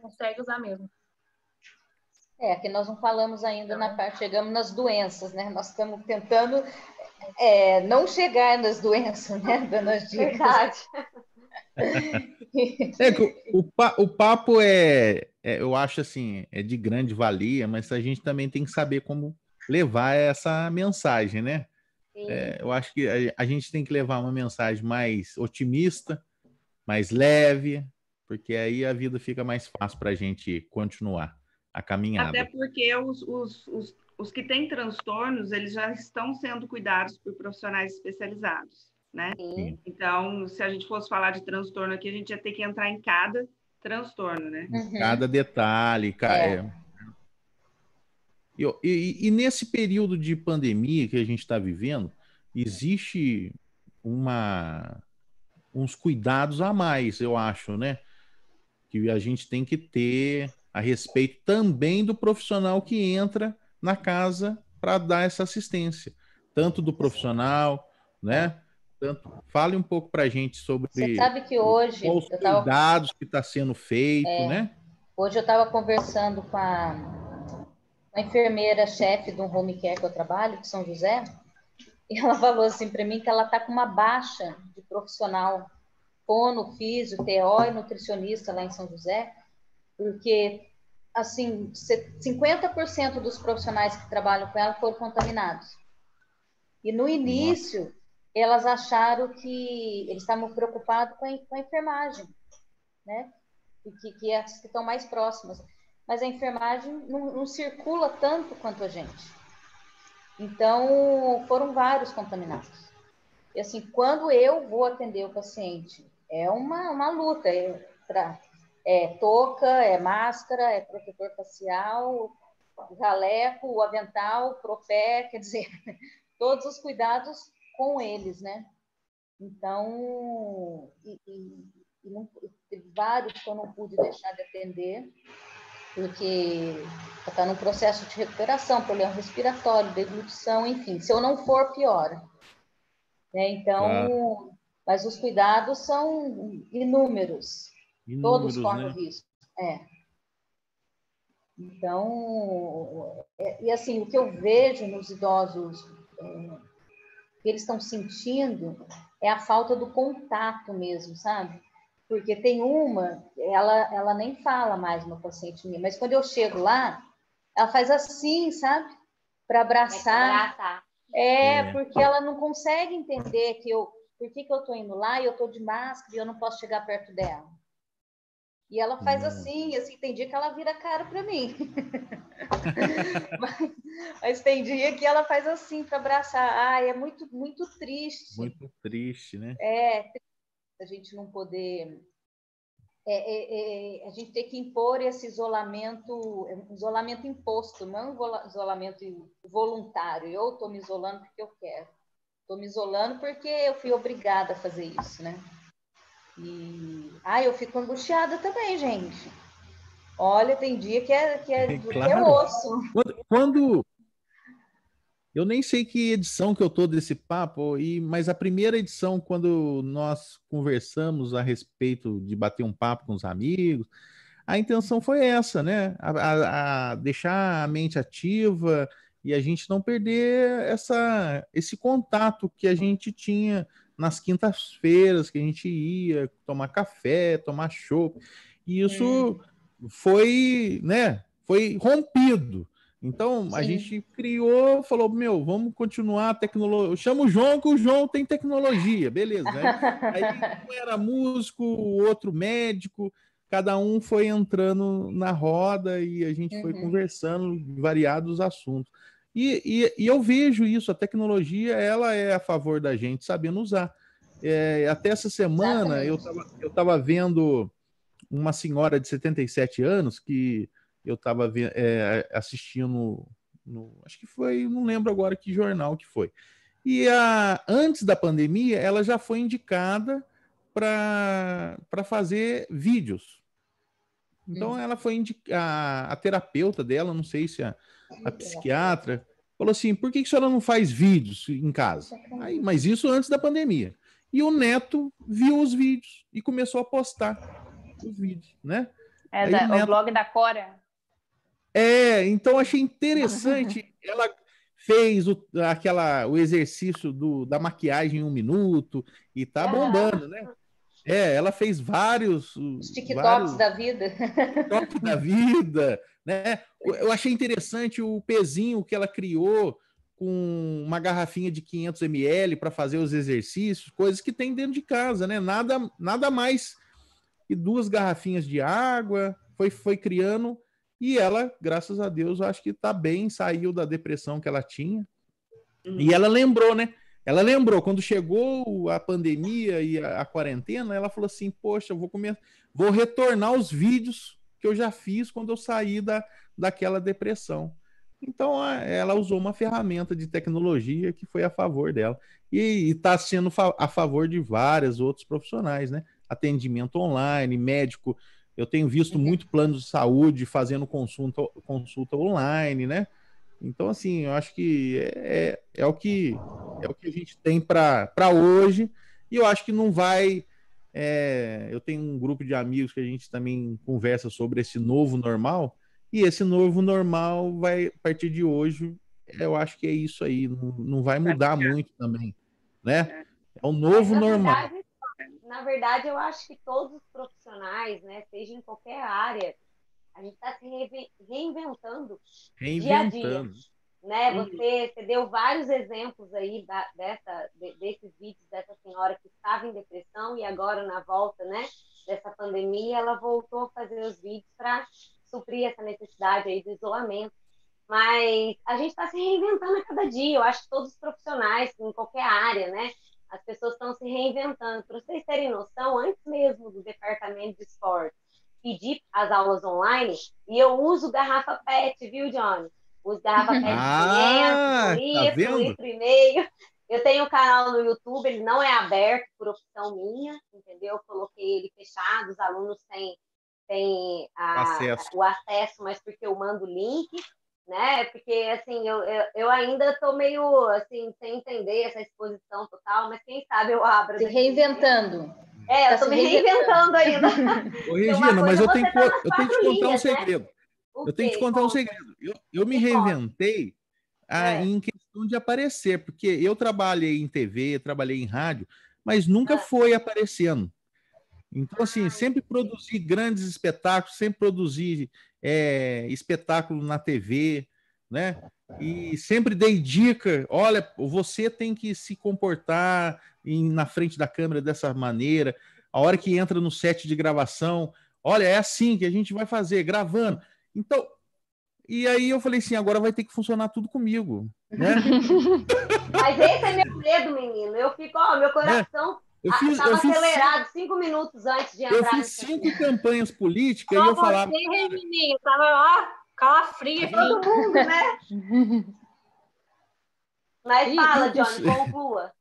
consegue usar mesmo.
É, que nós não falamos ainda na parte, chegamos nas doenças, né? Nós estamos tentando é, não chegar nas doenças, né? Dando as dicas. Verdade.
É, o, o papo é, é, eu acho assim, é de grande valia, mas a gente também tem que saber como levar essa mensagem, né? É, eu acho que a, a, gente tem que levar uma mensagem mais otimista, mais leve, porque aí a vida fica mais fácil para a gente continuar a caminhada.
Até porque os, os, os, os que têm transtornos, eles já estão sendo cuidados por profissionais especializados né? Sim. Então, se a gente fosse falar de transtorno aqui, a gente ia ter que entrar em cada transtorno, né?
Uhum. Cada detalhe, cara. É. é. E, e, e, nesse período de pandemia que a gente está vivendo, existe uma uns cuidados a mais, eu acho, né? Que a gente tem que ter a respeito também do profissional que entra na casa para dar essa assistência, tanto do profissional, né? Portanto, fale um pouco para a gente sobre
Você sabe que hoje
os tava... cuidados que está sendo feito, é, né?
Hoje eu estava conversando com a, a enfermeira-chefe de um home care que eu trabalho, de São José, e ela falou assim para mim que ela está com uma baixa de profissional fono, físio, TO e nutricionista lá em São José, porque assim, 50% dos profissionais que trabalham com ela foram contaminados. E no início, Nossa elas acharam que eles estavam preocupados com a, com a enfermagem, né? E que, que é as que estão mais próximas. Mas a enfermagem não, não circula tanto quanto a gente. Então, foram vários contaminados. E assim, quando eu vou atender o paciente, é uma, uma luta. É, pra, é touca, é máscara, é protetor facial, jaleco, avental, propé, quer dizer, todos os cuidados com eles, né? Então, e, e, e não, teve vários que eu não pude deixar de atender, porque está num processo de recuperação, problema respiratório, deglutição, enfim. Se eu não for, piora. Né? Então, mas os cuidados são inúmeros. inúmeros todos correm né? risco. É. Então, é, e assim, o que eu vejo nos idosos é, que eles estão sentindo é a falta do contato mesmo, sabe? Porque tem uma, ela, ela nem fala mais, uma paciente minha, mas quando eu chego lá, ela faz assim, sabe? Para abraçar. É, é, porque ela não consegue entender que eu, por que, que eu estou indo lá e eu estou de máscara e eu não posso chegar perto dela. E ela faz hum. assim, assim, tem dia que ela vira cara para mim. mas, mas, tem dia que ela faz assim para abraçar. Ai, é muito, muito triste.
Muito triste, né?
É, a gente não poder. É, é, é, a gente tem que impor esse isolamento, isolamento imposto, não isolamento voluntário. Eu estou me isolando porque eu quero. Estou me isolando porque eu fui obrigada a fazer isso, né? E ah, eu fico angustiada também, gente. Olha, tem dia que é, que é, claro. que é osso.
Quando, quando, eu nem sei que edição que eu tô desse papo, e mas a primeira edição, quando nós conversamos a respeito de bater um papo com os amigos, a intenção foi essa, né? A, a, a deixar a mente ativa e a gente não perder essa, esse contato que a gente tinha nas quintas-feiras que a gente ia tomar café, tomar chopp. E isso é. foi, né, foi rompido. Então Sim. a gente criou, falou: meu, vamos continuar a tecnologia. Chama o João, que o João tem tecnologia, beleza. Né? Aí um era músico, o outro médico, cada um foi entrando na roda e a gente uhum. foi conversando variados assuntos. E, e, e, eu vejo isso, a tecnologia ela é a favor da gente, sabendo usar. É, até essa semana eu estava vendo uma senhora de 77 anos que eu estava é, assistindo, no, acho que foi, não lembro agora que jornal que foi. E a, antes da pandemia, ela já foi indicada para fazer vídeos. Então, hum. ela foi indicada, a terapeuta dela, não sei se a, a psiquiatra, falou assim: por que, que a senhora não faz vídeos em casa? Aí, mas isso antes da pandemia. E o neto viu os vídeos e começou a postar os vídeos, né?
É da, o, neto... o, blog da Cora.
É, então achei interessante. ela fez o, aquela, o exercício do, da maquiagem em um minuto e tá bombando, né? É, ela fez vários.
Os TikToks vários, da vida.
TikTok da vida, né? Eu achei interessante o pezinho que ela criou com uma garrafinha de 500 ml para fazer os exercícios, coisas que tem dentro de casa, né? Nada, nada mais que duas garrafinhas de água, foi, foi criando e ela, graças a Deus, eu acho que está bem, saiu da depressão que ela tinha. Uhum. E ela lembrou, né? Ela lembrou, quando chegou a pandemia e a, a quarentena, ela falou assim: Poxa, eu vou comer, vou retornar os vídeos que eu já fiz quando eu saí da, daquela depressão. Então, ela usou uma ferramenta de tecnologia que foi a favor dela. E está sendo a favor de vários outros profissionais, né? Atendimento online, médico eu tenho visto uhum. muito plano de saúde fazendo consulta, consulta online, né? Então, assim, eu acho que é, é, é o que é o que a gente tem para hoje, e eu acho que não vai. É, eu tenho um grupo de amigos que a gente também conversa sobre esse novo normal, e esse novo normal vai, a partir de hoje, eu acho que é isso aí, não, não vai mudar muito também, né? É o novo normal. Verdade,
na verdade, eu acho que todos os profissionais, né, seja em qualquer área, a gente está se reinventando, reinventando dia a dia. Né? Você, você deu vários exemplos aí da, dessa, de, desses vídeos dessa senhora que estava em depressão e agora na volta, né, dessa pandemia, ela voltou a fazer os vídeos para suprir essa necessidade aí do isolamento. Mas a gente está se reinventando a cada dia. Eu acho que todos os profissionais, em qualquer área, né? As pessoas estão se reinventando. Para vocês terem noção, antes mesmo do departamento de esporte pedir as aulas online, e eu uso garrafa PET, viu, Johnny? Uso garrafa PET
ah,
500, um tá litro, um litro e meio. Eu tenho um canal no YouTube, ele não é aberto por opção minha, entendeu? Eu coloquei ele fechado, os alunos têm, têm a, acesso. o acesso, mas porque eu mando o link né? Porque assim, eu, eu, eu ainda estou meio assim, sem entender essa exposição total, mas quem sabe eu abro.
Se reinventando.
É, eu estou tá me reinventando ainda.
Ô, Regina, mas eu tenho, tá eu tenho que te contar um né? segredo. Né? Eu tenho que te contar um segredo. Eu, eu me reinventei a, é. em questão de aparecer, porque eu trabalhei em TV, trabalhei em rádio, mas nunca é. foi aparecendo. Então, assim, sempre produzi grandes espetáculos, sempre produzi é, espetáculo na TV, né? E sempre dei dica. Olha, você tem que se comportar em, na frente da câmera dessa maneira. A hora que entra no set de gravação, olha, é assim que a gente vai fazer, gravando. Então, e aí eu falei assim, agora vai ter que funcionar tudo comigo, né?
Mas esse é meu medo, menino. Eu fico, ó, meu coração
Eu fiz, eu fiz,
acelerado cinco minutos antes de entrar.
eu fiz cinco campanhas políticas e
Só
eu falava.
você, Regininha, tava ó, calafrio.
Todo mundo, né? Mas
E-
fala, Johnny, conclua.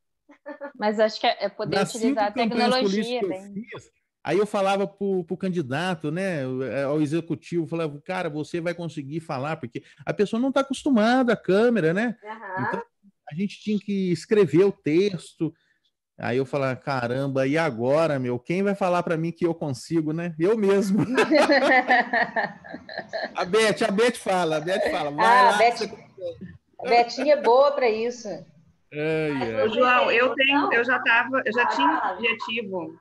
Mas acho que é poder
nas
utilizar a tecnologia. Bem.
eu fiz, aí eu falava para o candidato, né, ao executivo, falava, cara, você vai conseguir falar, porque a pessoa não está acostumada à câmera, né?
Aham.
Então, a gente tinha que escrever o texto. Aí eu falava, caramba, e agora, meu? Quem vai falar para mim que eu consigo, né? Eu mesmo. A Beth, a Beth fala, a Beth fala. Vai
Ah,
lá,
a Beth-
você-
A Betinha é boa para isso.
Ai, ai.
Ô, João, eu tenho, eu já tava, eu já tinha
fala.
objetivo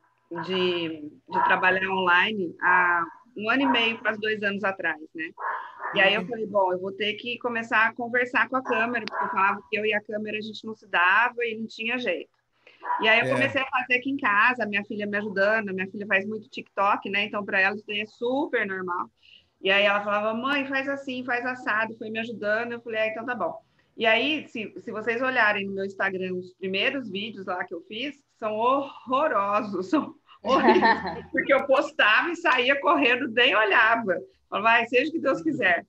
de, de trabalhar online há um ano e meio, quase dois anos atrás, né? E aí eu falei, bom, eu vou ter que começar a conversar com a câmera, porque eu falava que eu e a câmera a gente não se dava e não tinha jeito. E aí eu
É.
comecei a fazer aqui em casa, minha filha me ajudando, minha filha faz muito TikTok, né? Então para ela isso daí é super normal. E aí ela falava, mãe, faz assim, faz assado, foi me ajudando. Eu falei, ah, então tá bom. E aí, se, se vocês olharem no meu Instagram, os primeiros vídeos lá que eu fiz, são horrorosos, são horríveis, porque eu postava e saía correndo, nem olhava. Falava, vai, seja o que Deus quiser.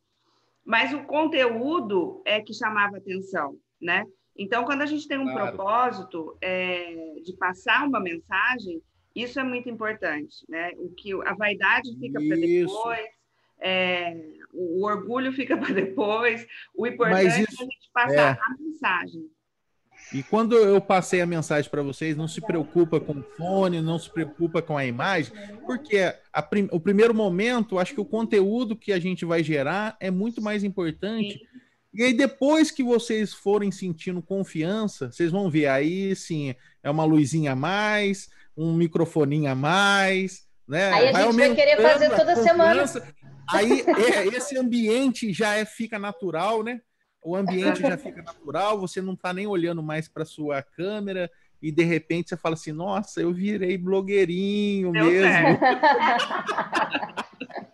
Mas o conteúdo é que chamava atenção, né? Então, quando a gente tem um
Claro.
propósito é, de passar uma mensagem, isso é muito importante, né? O que a vaidade fica para
Isso.
depois, é, o, orgulho fica para depois. O importante
Mas
é
isso-
a gente passar a mensagem.
E quando eu passei a mensagem para vocês, não se preocupa com o fone, não se preocupa com a imagem, porque a prim- o primeiro momento, acho que o conteúdo que a gente vai gerar é muito mais importante. E aí, depois que vocês forem sentindo confiança, vocês vão ver aí sim, é uma luzinha a mais, um microfoninho a mais, né?
Aí a gente vai querer fazer toda semana.
Aí é, esse ambiente já é, fica natural, né? O ambiente já fica natural, você não está nem olhando mais para sua câmera e de repente você fala assim: Nossa, eu virei blogueirinho
Deu
mesmo.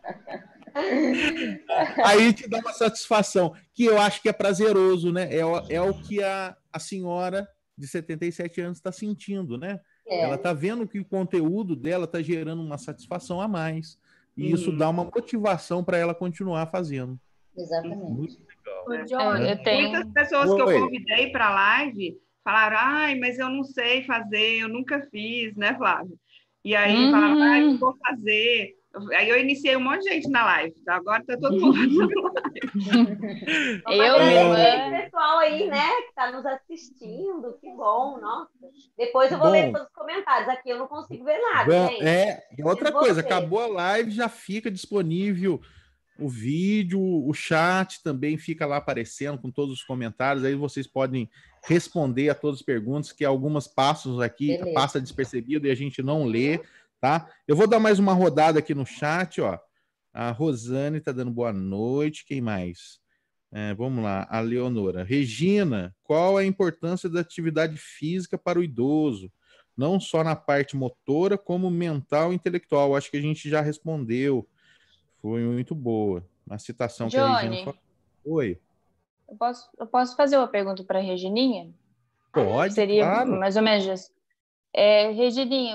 Aí te dá uma satisfação, que eu acho que é prazeroso, né? É, o- é o que a, a senhora de 77 anos está sentindo, né?
É.
Ela está vendo que o conteúdo dela está gerando uma satisfação a mais. E isso
Uhum.
dá uma motivação para ela continuar fazendo.
Exatamente.
Muito legal.
É,
Johnny,
eu tenho.
Muitas pessoas que
Oi.
eu convidei para a live falaram: ai, mas eu não sei fazer, eu nunca fiz, né, Flávio? E aí
Uhum.
falaram: ai, vou fazer. Aí eu iniciei um monte de gente na live. Agora tá todo mundo fazendo live.
Eu, minha
esse pessoal aí, né, que está nos assistindo. Que bom, nossa. Depois eu vou
Bom.
ler todos os comentários. Aqui eu não consigo ver nada,
Bom,
gente.
é, outra coisa, acabou a live, já fica disponível o vídeo, o chat também fica lá aparecendo com todos os comentários. Aí vocês podem responder a todas as perguntas, que algumas passam aqui,
Beleza.
passa despercebido e a gente não lê, tá? Eu vou dar mais uma rodada aqui no chat, ó. A Rosane está dando boa noite. Quem mais? É, vamos lá, a Leonora. Regina, qual a importância da atividade física para o idoso? Não só na parte motora, como mental e intelectual. Acho que a gente já respondeu. Foi muito boa. A citação que a Regina
Johnny.
falou. Oi.
Eu posso, eu posso fazer uma pergunta para a Regininha?
Pode,
Seria
claro.
mais ou menos. É,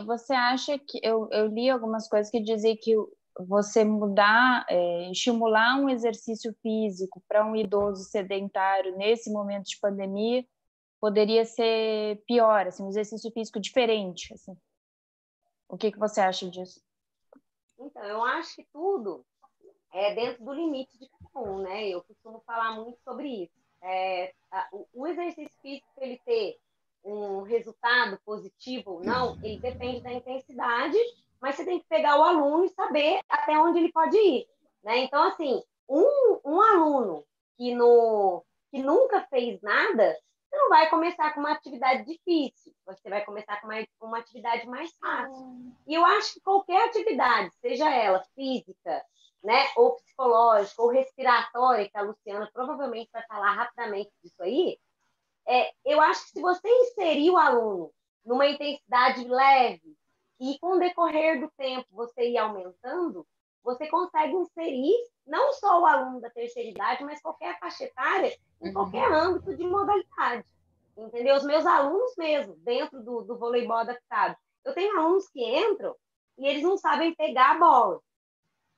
você acha que eu, eu li algumas coisas que dizem que você mudar, é, estimular um exercício físico para um idoso sedentário nesse momento de pandemia poderia ser pior, assim, um exercício físico diferente, assim. O que que você acha disso?
Então, eu acho que tudo é dentro do limite de cada um, né? Eu costumo falar muito sobre isso. É, a- o exercício físico, ele ter um resultado positivo ou não, ele depende da intensidade, mas você tem que pegar o aluno e saber até onde ele pode ir, né? Então, assim, um, um aluno que, no, que nunca fez nada, você não vai começar com uma atividade difícil, você vai começar com uma, uma atividade mais fácil. E eu acho que qualquer atividade, seja ela física, né, ou psicológica, ou respiratória, que a Luciana provavelmente vai falar rapidamente disso aí, é, eu acho que se você inserir o aluno numa intensidade leve e com o decorrer do tempo você ir aumentando, você consegue inserir não só o aluno da terceira idade, mas qualquer faixa etária em uhum. qualquer âmbito de modalidade. Entendeu? Os meus alunos mesmo, dentro do, do voleibol adaptado. Eu tenho alunos que entram e eles não sabem pegar a bola.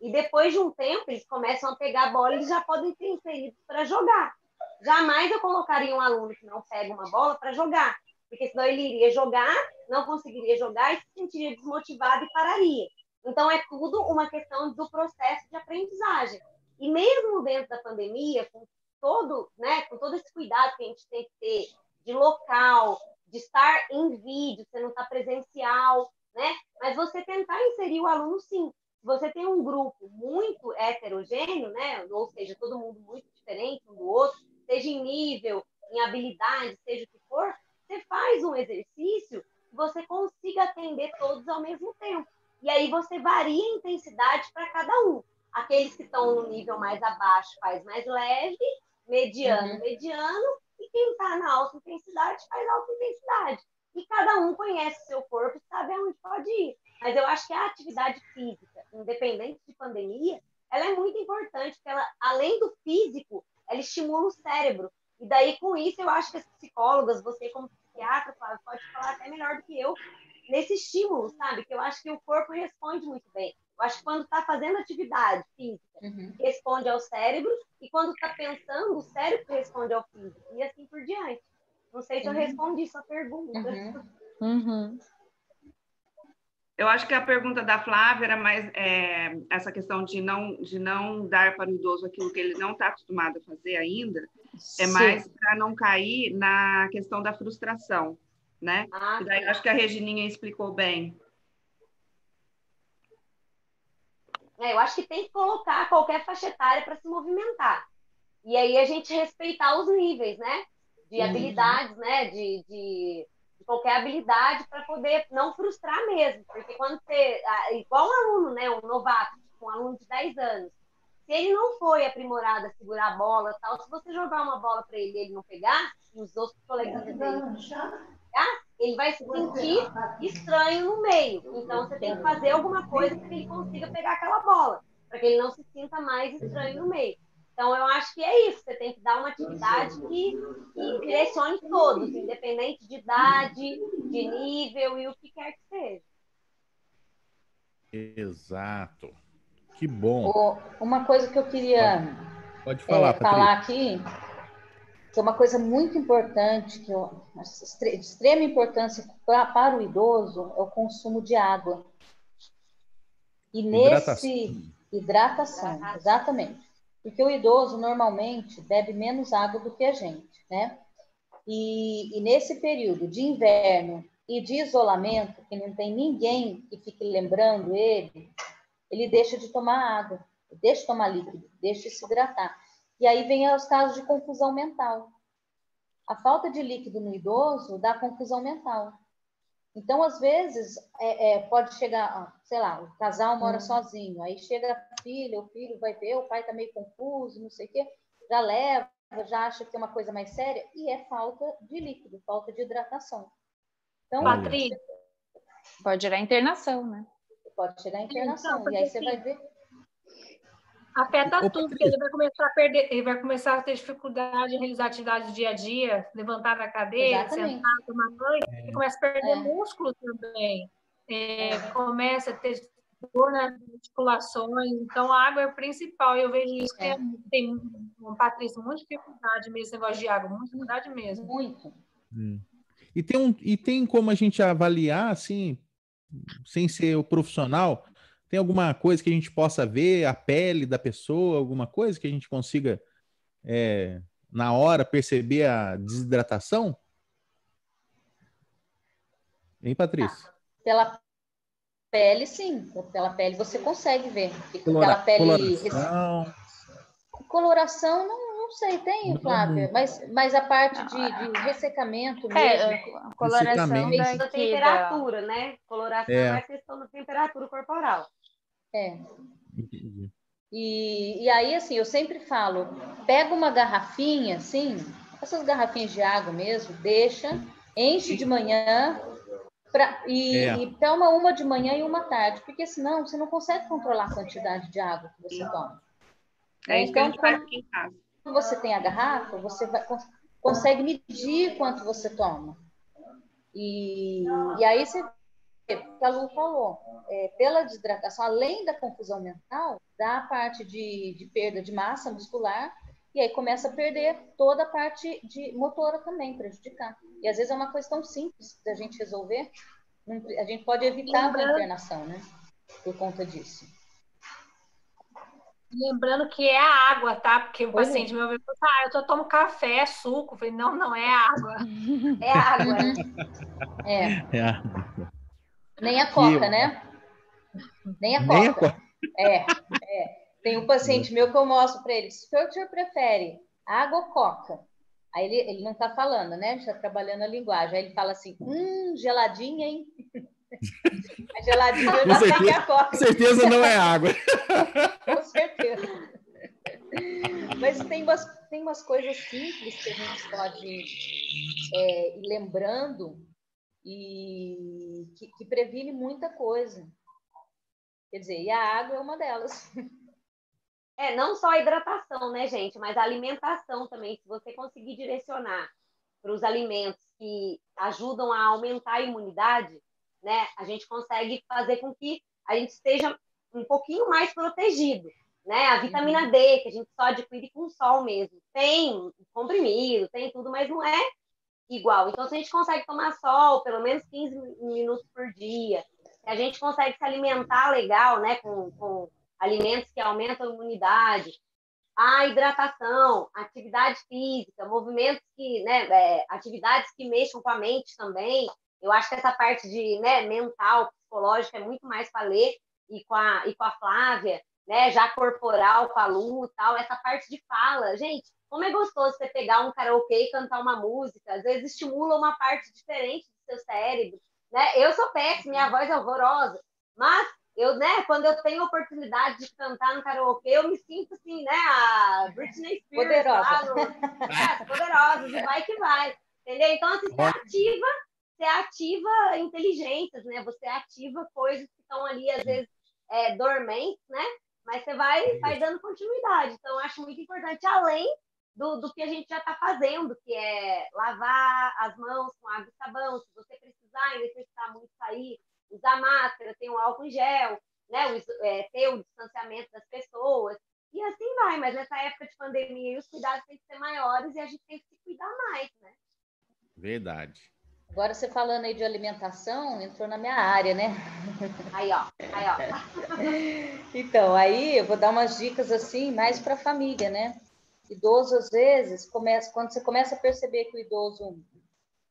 E depois de um tempo, eles começam a pegar a bola e já podem ser inseridos para jogar. Jamais eu colocaria um aluno que não pega uma bola para jogar, porque senão ele iria jogar, não conseguiria jogar e se sentiria desmotivado e pararia. Então, é tudo uma questão do processo de aprendizagem. E mesmo dentro da pandemia, com todo, né, com todo esse cuidado que a gente tem que ter de local, de estar em vídeo, você não está presencial, né? Mas você tentar inserir o aluno, sim. Se você tem um grupo muito heterogêneo, né? Ou seja, todo mundo muito diferente um do outro, seja em nível, em habilidade, seja o que for, você faz um exercício que você consiga atender todos ao mesmo tempo. E aí você varia a intensidade para cada um. Aqueles que estão no nível mais abaixo faz mais leve, mediano, uhum. mediano, e quem está na alta intensidade faz alta intensidade. E cada um conhece o seu corpo e sabe aonde pode ir. Mas eu acho que a atividade física, independente de pandemia, ela é muito importante, porque ela, além do físico, ela estimula o cérebro. E daí, com isso, eu acho que as psicólogas, você como psiquiatra, pode falar até melhor do que eu, nesse estímulo, sabe? Que eu acho que o corpo responde muito bem. Eu acho que quando está fazendo atividade física, uhum. responde ao cérebro, e quando está pensando, o cérebro responde ao físico, e assim por diante. Não sei se uhum. eu respondi sua pergunta. Uhum.
Uhum.
Eu acho que a pergunta da Flávia era mais é, essa questão de não, de não dar para o idoso aquilo que ele não está acostumado a fazer ainda, é Sim. é mais para não cair na questão da frustração né? Ah, e daí acho que a Regininha explicou bem.
É, eu acho que tem que colocar qualquer faixa etária para se movimentar. E aí a gente respeitar os níveis, né? De uhum. habilidades, né? De, de, de qualquer habilidade para poder não frustrar mesmo. Porque quando você. Igual um aluno, né? Um novato, tipo, um aluno de 10 anos. Se ele não foi aprimorado a segurar a bola tal, se você jogar uma bola para ele e ele não pegar, e os outros colegas dele ele vai se sentir estranho no meio. Então, você tem que fazer alguma coisa para que ele consiga pegar aquela bola, para que ele não se sinta mais estranho no meio. Então, eu acho que é isso. Você tem que dar uma atividade que, que direcione todos, independente de idade, de nível e o que quer que seja.
Exato. Que bom.
Uma coisa que eu queria
Pode falar, é,
falar aqui que é uma coisa muito importante, que eu, de extrema importância pra, para o idoso, é o consumo de água. E nesse. Hidratação, exatamente. Porque o idoso normalmente bebe menos água do que a gente, né? E, e, nesse período de inverno e de isolamento, que não tem ninguém que fique lembrando ele, ele deixa de tomar água, deixa de tomar líquido, deixa de se hidratar. E aí vem os casos de confusão mental. A falta de líquido no idoso dá confusão mental. Então, às vezes, é, é, pode chegar, sei lá, o casal mora hum. sozinho, aí chega a filha, o filho vai ver, o pai está meio confuso, não sei o quê, já leva, já acha que é uma coisa mais séria, e é falta de líquido, falta de hidratação.
Então, Patrícia, pode gerar internação, né?
Pode chegar a internação, então, e aí você vai ver
Afeta Opa, tudo, porque ele vai começar a perder, ele vai começar a ter dificuldade em realizar atividades do dia a dia, levantar da cadeira, Exatamente. sentar, tomar banho, é. e começa a perder é. músculo também. É. começa a ter dor nas articulações, então a água é o principal. Eu vejo isso que é. tem um Patrícia, muita dificuldade mesmo, esse negócio de água, muita dificuldade mesmo.
Muito.
Hum. E tem, um, e tem como a gente avaliar, assim, sem ser o profissional, tem alguma coisa que a gente possa ver, a pele da pessoa, alguma coisa que a gente consiga, é, na hora, perceber a desidratação? Hein, Patrícia?
Ah, pela pele, sim. Pela pele você consegue ver. Colora, aquela pele. Coloração, coloração não, não sei, tem, Flávia, mas, mas a parte de, de ressecamento é, mesmo.
É, coloração da temperatura, né? Coloração é. é questão da temperatura corporal.
É. E, e aí, assim, eu sempre falo, pega uma garrafinha, assim, essas garrafinhas de água mesmo, deixa, enche de manhã pra, e, é. e toma uma de manhã e uma tarde, porque senão você não consegue controlar a quantidade de água que você toma.
É isso então, que a gente faz aqui em casa.
Quando você tem a garrafa, você vai, consegue medir quanto você toma. E, e aí você que a Lu falou, é, pela desidratação, além da confusão mental, dá a parte de, de, perda de massa muscular, e aí começa a perder toda a parte de motora também, prejudicar. E às vezes é uma questão simples da gente resolver, a gente pode evitar a internação, né? Por conta disso.
Lembrando que é a água, tá? Porque o pois paciente é. meu veio falou, ah, eu tô tomando café, suco. Eu falei, não, não é água.
É água. Né? é. é água. Nem a coca, né? Nem a coca. Nem a coca. É, é. Tem um paciente meu que eu mostro para ele, que o senhor prefere, água ou coca? Aí ele, ele não está falando, né? Está trabalhando a linguagem. Aí ele fala assim, hum, geladinha, hein? a geladinha eu já é a coca. Com
certeza não é água.
com certeza. Mas tem umas, tem umas coisas simples que a gente pode é, ir lembrando e que, que previne muita coisa. Quer dizer, e a água é uma delas.
É, não só a hidratação, né, gente, mas a alimentação também. Se você conseguir direcionar para os alimentos que ajudam a aumentar a imunidade, né, a gente consegue fazer com que a gente esteja um pouquinho mais protegido, né? A vitamina uhum. D, que a gente só adquire com o sol mesmo. Tem comprimido, tem tudo, mas não é igual. Então, se a gente consegue tomar sol pelo menos 15 minutos por dia, se a gente consegue se alimentar legal, né, com, com alimentos que aumentam a imunidade, a hidratação, atividade física, movimentos que, né, é, atividades que mexam com a mente também. Eu acho que essa parte de, né, mental, psicológica é muito mais com a Lê e com a, e com a Flávia, né, já corporal com a Lu, tal, essa parte de fala. Gente, como é gostoso você pegar um karaokê e cantar uma música, às vezes estimula uma parte diferente do seu cérebro, né? Eu sou péssima, minha voz é horrorosa, mas eu, né, quando eu tenho a oportunidade de cantar no karaokê, eu me sinto assim, né, a Britney Spears
poderosa,
no... é, poderosa, vai que vai, entendeu? Então, assim, você ativa, você ativa inteligências, né? Você ativa coisas que estão ali, às vezes, é, dormentes, né? Mas você vai, vai dando continuidade. Então, eu acho muito importante, além do, do que a gente já está fazendo, que é lavar as mãos com água e sabão, se você precisar e necessitar muito sair, usar máscara, ter um álcool em gel, né, o, é, ter o distanciamento das pessoas, e assim vai, mas nessa época de pandemia os cuidados têm que ser maiores e a gente tem que se cuidar mais, né?
Verdade.
Agora você falando aí de alimentação, entrou na minha área, né?
Aí, ó. Aí, ó.
então, aí eu vou dar umas dicas assim, mais para a família, né? Idoso, às vezes, começa, quando você começa a perceber que o idoso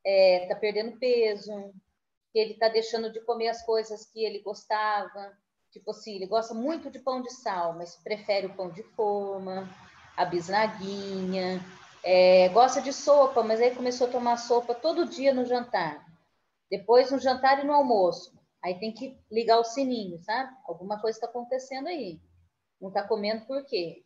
está é, tá perdendo peso, que ele está deixando de comer as coisas que ele gostava, tipo assim, ele gosta muito de pão de sal, mas prefere o pão de forma, a bisnaguinha, é, gosta de sopa, mas aí começou a tomar sopa todo dia no jantar, depois no jantar e no almoço. Aí tem que ligar o sininho, sabe? Alguma coisa está acontecendo aí. Não está comendo por quê?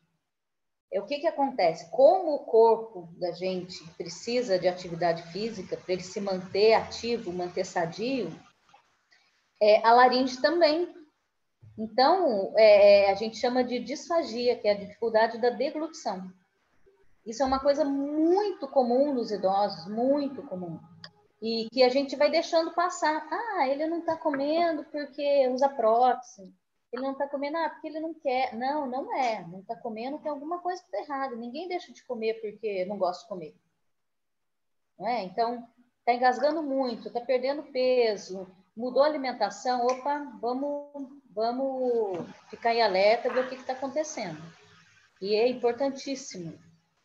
É o que, que acontece? Como o corpo da gente precisa de atividade física para ele se manter ativo, manter sadio, é, a laringe também. Então, é, é, a gente chama de disfagia, que é a dificuldade da deglutição. Isso é uma coisa muito comum nos idosos, muito comum. E que a gente vai deixando passar. Ah, ele não está comendo porque usa prótese ele não está comendo, ah, porque ele não quer. Não, não é. Não está comendo, tem alguma coisa que está errada. Ninguém deixa de comer porque não gosta de comer. Não é? Então, está engasgando muito, está perdendo peso, mudou a alimentação, opa, vamos, vamos ficar em alerta, o que está acontecendo. E é importantíssimo.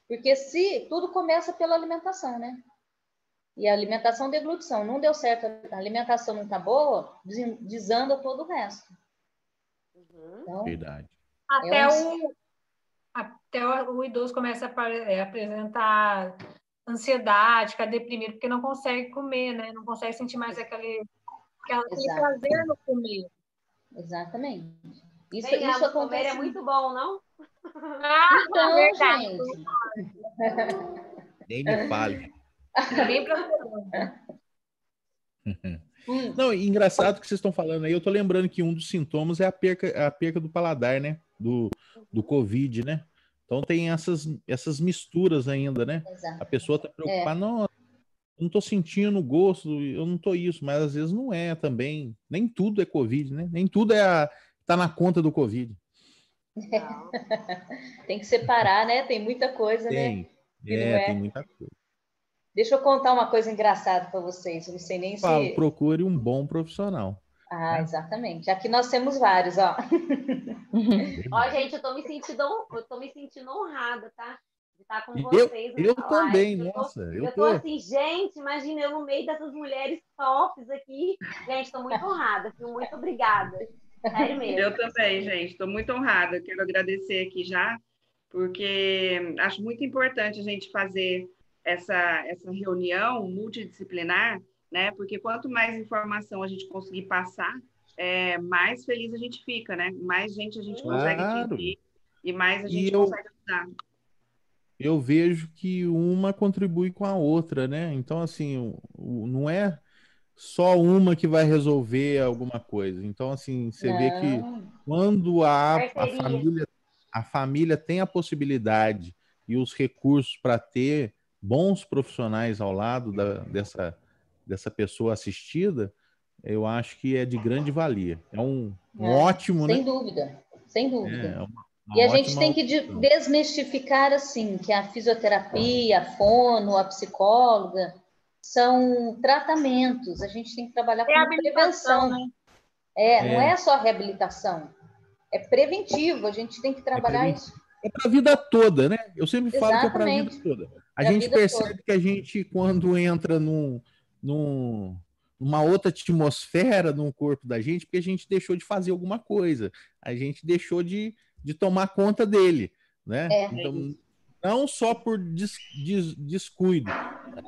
Porque se tudo começa pela alimentação, né? E a alimentação deglutição não deu certo, a alimentação não está boa, desanda todo o resto.
Então, Verdade.
Até, é o, até o idoso começa a é, apresentar ansiedade, ficar deprimido, porque não consegue comer, né? Não consegue sentir mais aquele, aquele prazer no comer.
Exatamente.
Isso, Venhamos, isso acontece... é muito bom, não?
Ah, então, verdade. gente.
Nem me fale. Nem Não, engraçado que vocês estão falando aí, eu tô lembrando que um dos sintomas é a perca, a perca do paladar, né? Do, do Covid, né? Então tem essas, essas misturas ainda, né? Exato. A pessoa tá preocupada, é. não, não tô sentindo gosto, eu não tô isso, mas às vezes não é também. Nem tudo é Covid, né? Nem tudo é a, tá na conta do Covid.
tem que separar, né? Tem muita coisa,
tem.
né?
É, é, tem muita coisa.
Deixa eu contar uma coisa engraçada para vocês. Eu não sei nem
Fala, se. Procure um bom profissional.
Ah, né? exatamente. Aqui nós temos vários, ó.
ó, gente, eu tô me sentindo, eu tô me sentindo honrada, tá? De estar com
vocês. Eu, eu também, eu nossa.
Tô, eu, eu tô... tô assim, gente, imagina eu no meio dessas mulheres tops aqui. Gente, tô muito honrada, viu? Muito obrigada. Sério mesmo.
Eu também, gente. Estou muito honrada. Quero agradecer aqui já, porque acho muito importante a gente fazer essa, essa reunião multidisciplinar, né? Porque quanto mais informação a gente conseguir passar, é, mais feliz a gente fica, né? Mais gente a gente consegue claro. atingir e mais a gente eu, consegue ajudar.
Eu vejo que uma contribui com a outra, né? Então, assim, não é só uma que vai resolver alguma coisa. Então, assim, você não. vê que quando a, a, família, a família tem a possibilidade e os recursos para ter bons profissionais ao lado da, dessa, dessa pessoa assistida, eu acho que é de grande valia. É um, um é, ótimo,
sem
né?
dúvida, sem dúvida. É, uma, uma e a gente tem que desmistificar assim que a fisioterapia, a fono, a psicóloga são tratamentos. A gente tem que trabalhar é com prevenção. Né? É, é, não é só reabilitação. É preventivo. A gente tem que trabalhar
é
isso.
É para a vida toda, né? Eu sempre falo que é para a vida toda. A gente percebe toda. que a gente, quando entra num, num, numa outra atmosfera no corpo da gente, porque a gente deixou de fazer alguma coisa, a gente deixou de, de tomar conta dele, né? É, então, não só por des, des, descuido,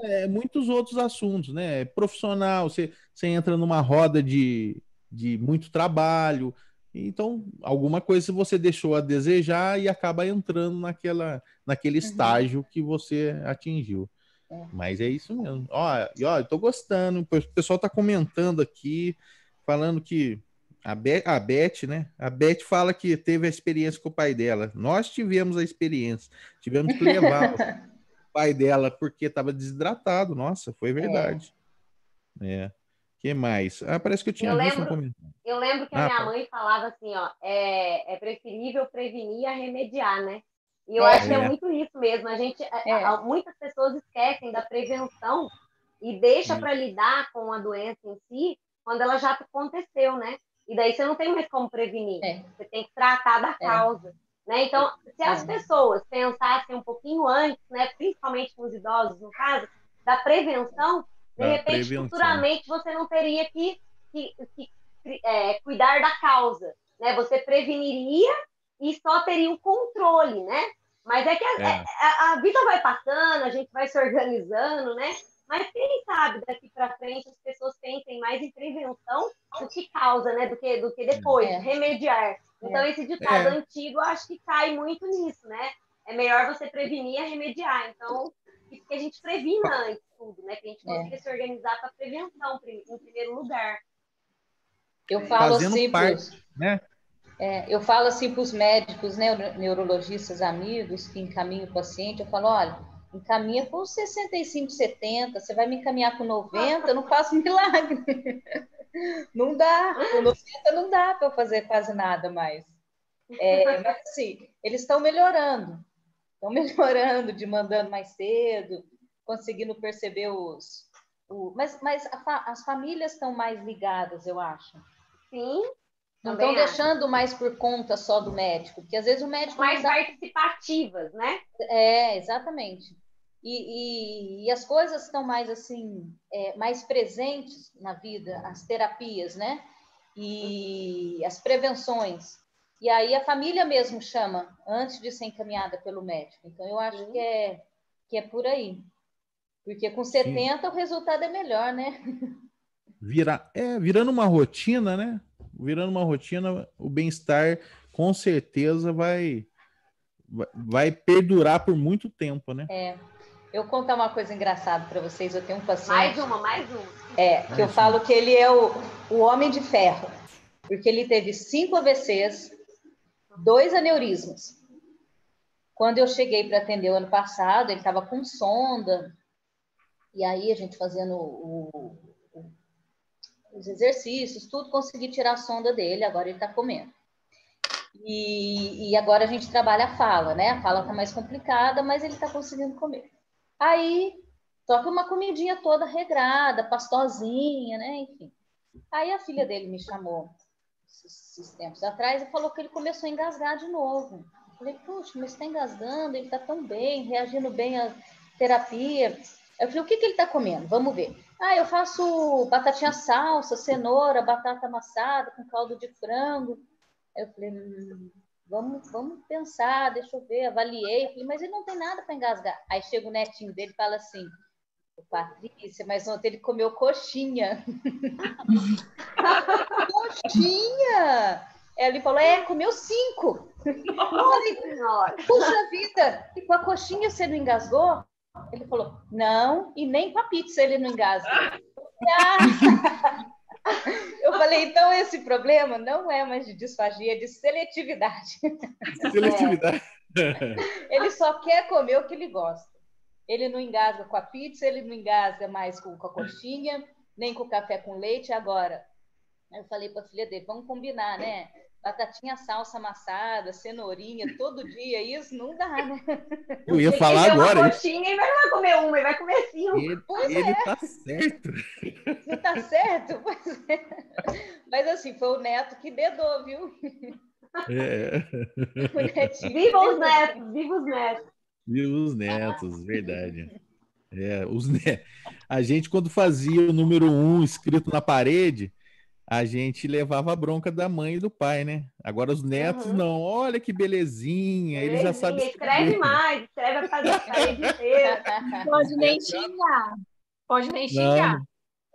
é, muitos outros assuntos, né? Profissional, você, você entra numa roda de, de muito trabalho, então alguma coisa você deixou a desejar e acaba entrando naquela, naquele uhum. estágio que você atingiu. É. Mas é isso mesmo. Ó, e ó, eu tô gostando. O pessoal tá comentando aqui, falando que a, Be a Beth, né? A Beth fala que teve a experiência com o pai dela. Nós tivemos a experiência. Tivemos que levar o pai dela porque estava desidratado. Nossa, foi verdade. É. é. Que mais? Ah, parece que eu tinha
eu
visto
lembro, um comentário. Eu lembro que a ah, minha mãe falava assim, ó, é, é preferível prevenir a remediar, né? E eu é, acho que é, é muito isso mesmo. A gente, é, é. muitas pessoas esquecem da prevenção e deixa para lidar com a doença em si quando ela já aconteceu, né? E daí você não tem mais como prevenir. É. Você tem que tratar da é. causa. Né? Então, se as pessoas pensassem um pouquinho antes, né, principalmente com os idosos, no caso, da prevenção, de da repente, prevenção. futuramente, você não teria que, que, que é, cuidar da causa. Né? Você preveniria e só teria o controle, né? Mas é que a, é. a, a, vida vai passando, a gente vai se organizando, né? Mas quem sabe daqui para frente as pessoas pensem mais em prevenção do que causa, né? Do que, do que depois, é. remediar. Então, é. esse ditado é. antigo, acho que cai muito nisso, né? É melhor você prevenir a remediar. Então, isso que a gente previna antes tudo, né? Que a gente é. consiga se organizar para prevenção em primeiro lugar.
Eu falo Fazendo assim, parte, né? É, eu falo assim para os médicos, né, neurologistas amigos que encaminham o paciente, eu falo, olha, encaminha com 65, 70, você vai me encaminhar com 90, eu não faço milagre. Não dá, com 90 não dá para fazer quase nada mais. É, mas assim, eles estão melhorando, estão melhorando, de mandando mais cedo, conseguindo perceber os. O, mas mas as famílias estão mais ligadas, eu acho.
Sim,
não estão deixando mais por conta só do médico, porque às vezes o médico.
Mais dá... participativas, né?
É, exatamente. E, e, e as coisas estão mais assim, é, mais presentes na vida, as terapias, né? E as prevenções. E aí a família mesmo chama antes de ser encaminhada pelo médico. Então eu acho que é que é por aí. Porque com 70 Sim. o resultado é melhor, né?
Vira, é, virando uma rotina, né? virando uma rotina, o bem-estar com certeza vai vai perdurar por muito tempo, né?
É. Eu vou contar uma coisa engraçada para vocês. Eu tenho um paciente.
Mais uma, mais uma.
É, que eu falo que ele é o, o homem de ferro, porque ele teve cinco AVCs, dois aneurismas. Quando eu cheguei para atender o ano passado, ele estava com sonda, e aí a gente fazendo o, o, os exercícios, tudo, consegui tirar a sonda dele, agora ele está comendo. E, e, agora a gente trabalha a fala, né? A fala está mais complicada, mas ele está conseguindo comer. Aí toca uma comidinha toda regrada, pastosinha, né? Enfim. Aí a filha dele me chamou esses tempos atrás e falou que ele começou a engasgar de novo. Eu falei, puxa, mas está engasgando, ele está tão bem, reagindo bem à terapia. Eu falei, o que, que ele está comendo? Vamos ver. Ah, eu faço batatinha salsa, cenoura, batata amassada com caldo de frango. Eu falei, hum, vamos, vamos pensar, deixa eu ver, avaliei. Eu falei, mas ele não tem nada para engasgar. Aí chega o netinho dele e fala assim, Patrícia, mas ontem ele comeu coxinha. coxinha! Ele falou, é, comeu cinco. Nossa, Puxa vida, e com a coxinha você não engasgou? Ele falou, não, e nem com a pizza ele não engasga. Eu falei, então esse problema não é mais de disfagia, é de seletividade.
Seletividade.
É. Ele só quer comer o que ele gosta. Ele não engasga com a pizza, ele não engasga mais com, com a coxinha, nem com o café com leite. Agora, eu falei para a filha dele, vamos combinar, né? Batatinha salsa amassada, cenourinha, todo dia, isso não dá, né?
Eu ia falar agora.
Uma coxinha, ele vai comer uma, ele vai comer cinco.
Ele, ele é. tá certo.
Você tá certo? Pois é. Mas assim, foi o neto que dedou, viu?
É.
Viva os netos, viva os netos.
Viva os netos, verdade. É, os ne... A gente, quando fazia o número um escrito na parede, a gente levava a bronca da mãe e do pai, né? Agora os netos uhum. não. Olha que belezinha, eles já sabem.
Escreve mais, escreve a parede inteira.
Pode nem xingar. Pode nem xingar.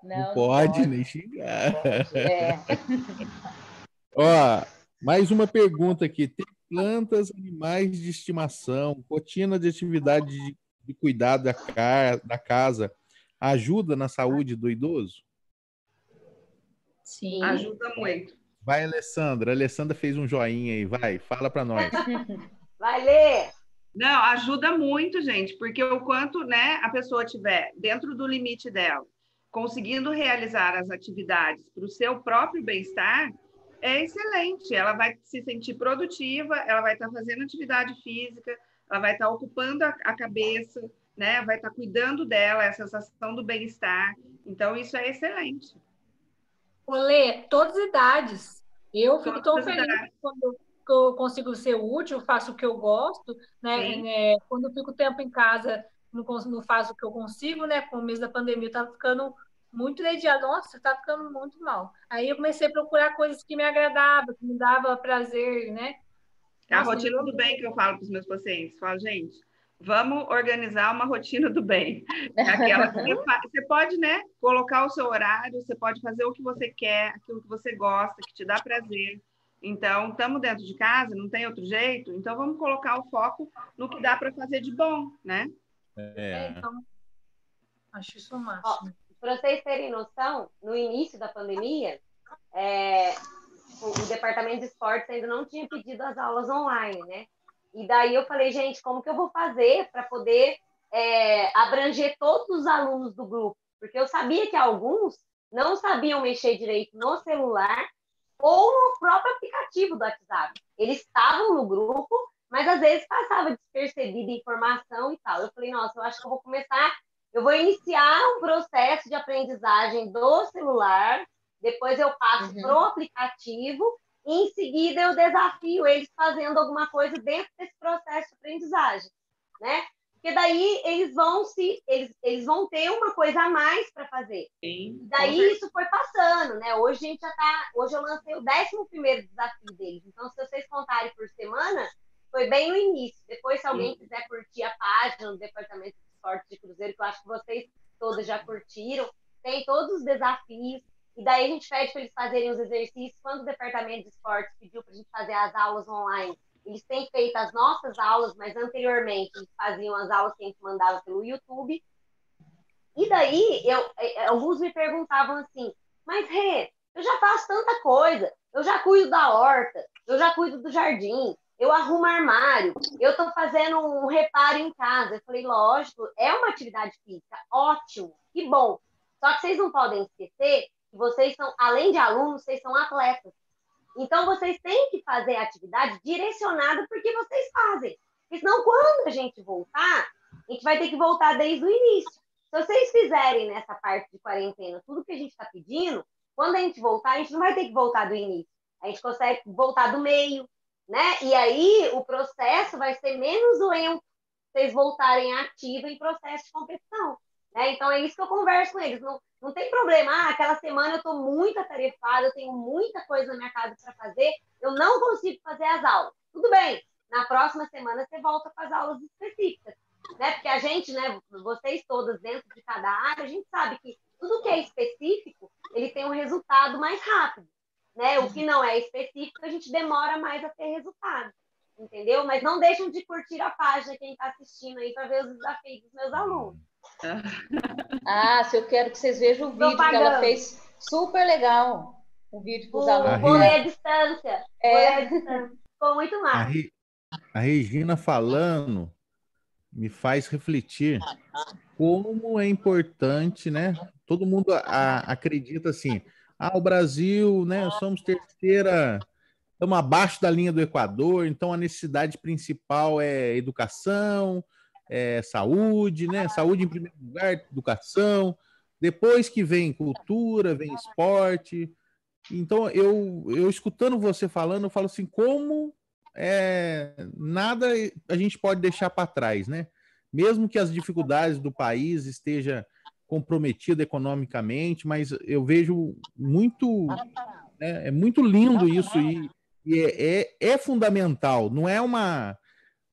Não, não, não pode, pode, nem xingar. Pode, é. Ó, mais uma pergunta aqui. Tem plantas, animais de estimação, rotina de atividade de, de cuidado da, da casa ajuda na saúde do idoso?
Sim. Ajuda muito.
Vai, Alessandra. A Alessandra fez um joinha aí. Vai, fala para nós.
Vai ler.
Não, ajuda muito, gente, porque o quanto né, a pessoa tiver dentro do limite dela, conseguindo realizar as atividades para o seu próprio bem-estar, é excelente. Ela vai se sentir produtiva, ela vai estar fazendo atividade física, ela vai estar ocupando a, a cabeça, né? vai estar cuidando dela, essa sensação do bem-estar. Então, isso é excelente.
Olê, todas as idades. Eu fico tão feliz quando eu consigo ser útil, faço o que eu gosto, né? É, quando eu fico tempo em casa, não, não faço o que eu consigo, né? Com o mês da pandemia, eu tava ficando muito entediada. Nossa, tá ficando muito mal. Aí eu comecei a procurar coisas que me agradavam, que me dava prazer, né?
É a rotina do bem que eu falo para os meus pacientes. Falo, gente, vamos organizar uma rotina do bem. É aquela que você pode, né, colocar o seu horário, você pode fazer o que você quer, aquilo que você gosta, que te dá prazer. Então, estamos dentro de casa, não tem outro jeito, então vamos colocar o foco no que dá para fazer de bom, né?
É. é. Então, acho isso máximo.
Para vocês terem noção, no início da pandemia, é, o departamento de esportes ainda não tinha pedido as aulas online, né? E daí eu falei, gente, como que eu vou fazer para poder é, abranger todos os alunos do grupo? Porque eu sabia que alguns não sabiam mexer direito no celular ou no próprio aplicativo do WhatsApp. Eles estavam no grupo, mas às vezes passava despercebida informação e tal. Eu falei, nossa, eu acho que eu vou começar, eu vou iniciar um processo de aprendizagem do celular, depois eu passo uhum. para o aplicativo e em seguida eu desafio eles fazendo alguma coisa dentro desse processo de aprendizagem, né? Porque daí eles vão se eles, eles vão ter uma coisa a mais para fazer. Sim, daí isso foi passando, né? Hoje a gente já tá, hoje eu lancei o 11 primeiro desafio deles. Então se vocês contarem por semana, foi bem no início. Depois se alguém Sim. quiser curtir a página do Departamento de Esporte de Cruzeiro, que eu acho que vocês todas já curtiram, tem todos os desafios. E daí a gente pede para eles fazerem os exercícios. Quando o departamento de esportes pediu para a gente fazer as aulas online, eles têm feito as nossas aulas, mas anteriormente eles faziam as aulas que a gente mandava pelo YouTube. E daí, eu, é, é, alguns me perguntavam assim, mas Rê, eu já faço tanta coisa, eu já cuido da horta, eu já cuido do jardim, eu arrumo armário, eu estou fazendo um reparo em casa. Eu falei, lógico, é uma atividade física, ótimo, que bom. Só que vocês não podem esquecer que vocês são, além de alunos, vocês são atletas. Então, vocês têm que fazer atividade direcionada porque vocês fazem. Porque senão, quando a gente voltar, a gente vai ter que voltar desde o início. Se vocês fizerem nessa parte de quarentena tudo que a gente está pedindo, quando a gente voltar, a gente não vai ter que voltar do início. A gente consegue voltar do meio, né? E aí o processo vai ser menos lento vocês voltarem ativo em processo de competição. Né? Então é isso que eu converso com eles. Não, não tem problema, ah, aquela semana eu estou muito atarefada, eu tenho muita coisa na minha casa para fazer, eu não consigo fazer as aulas. Tudo bem, na próxima semana você volta com as aulas específicas. Né? Porque a gente, né, vocês todas dentro de cada área, a gente sabe que tudo que é específico, ele tem um resultado mais rápido. Né? O que não é específico, a gente demora mais a ter resultado. Entendeu? Mas não deixem de curtir a página, quem está assistindo aí, para ver os desafios dos meus alunos.
Ah, se eu quero que vocês vejam o vídeo que ela fez, super legal. O vídeo com os alunos.
Vou ler a distância. É. Ficou muito massa.
A, Re... a Regina falando me faz refletir como é importante, né? Todo mundo a, acredita assim, ah, o Brasil, né? Somos terceira, estamos abaixo da linha do Equador, então a necessidade principal é educação, é saúde, né? Saúde em primeiro lugar, educação. Depois que vem cultura, vem esporte. Então eu, eu escutando você falando, eu falo assim, como é, nada a gente pode deixar para trás, né? Mesmo que as dificuldades do país esteja comprometido economicamente, mas eu vejo muito, né, é muito lindo isso e, e é, é, é, fundamental. Não é uma,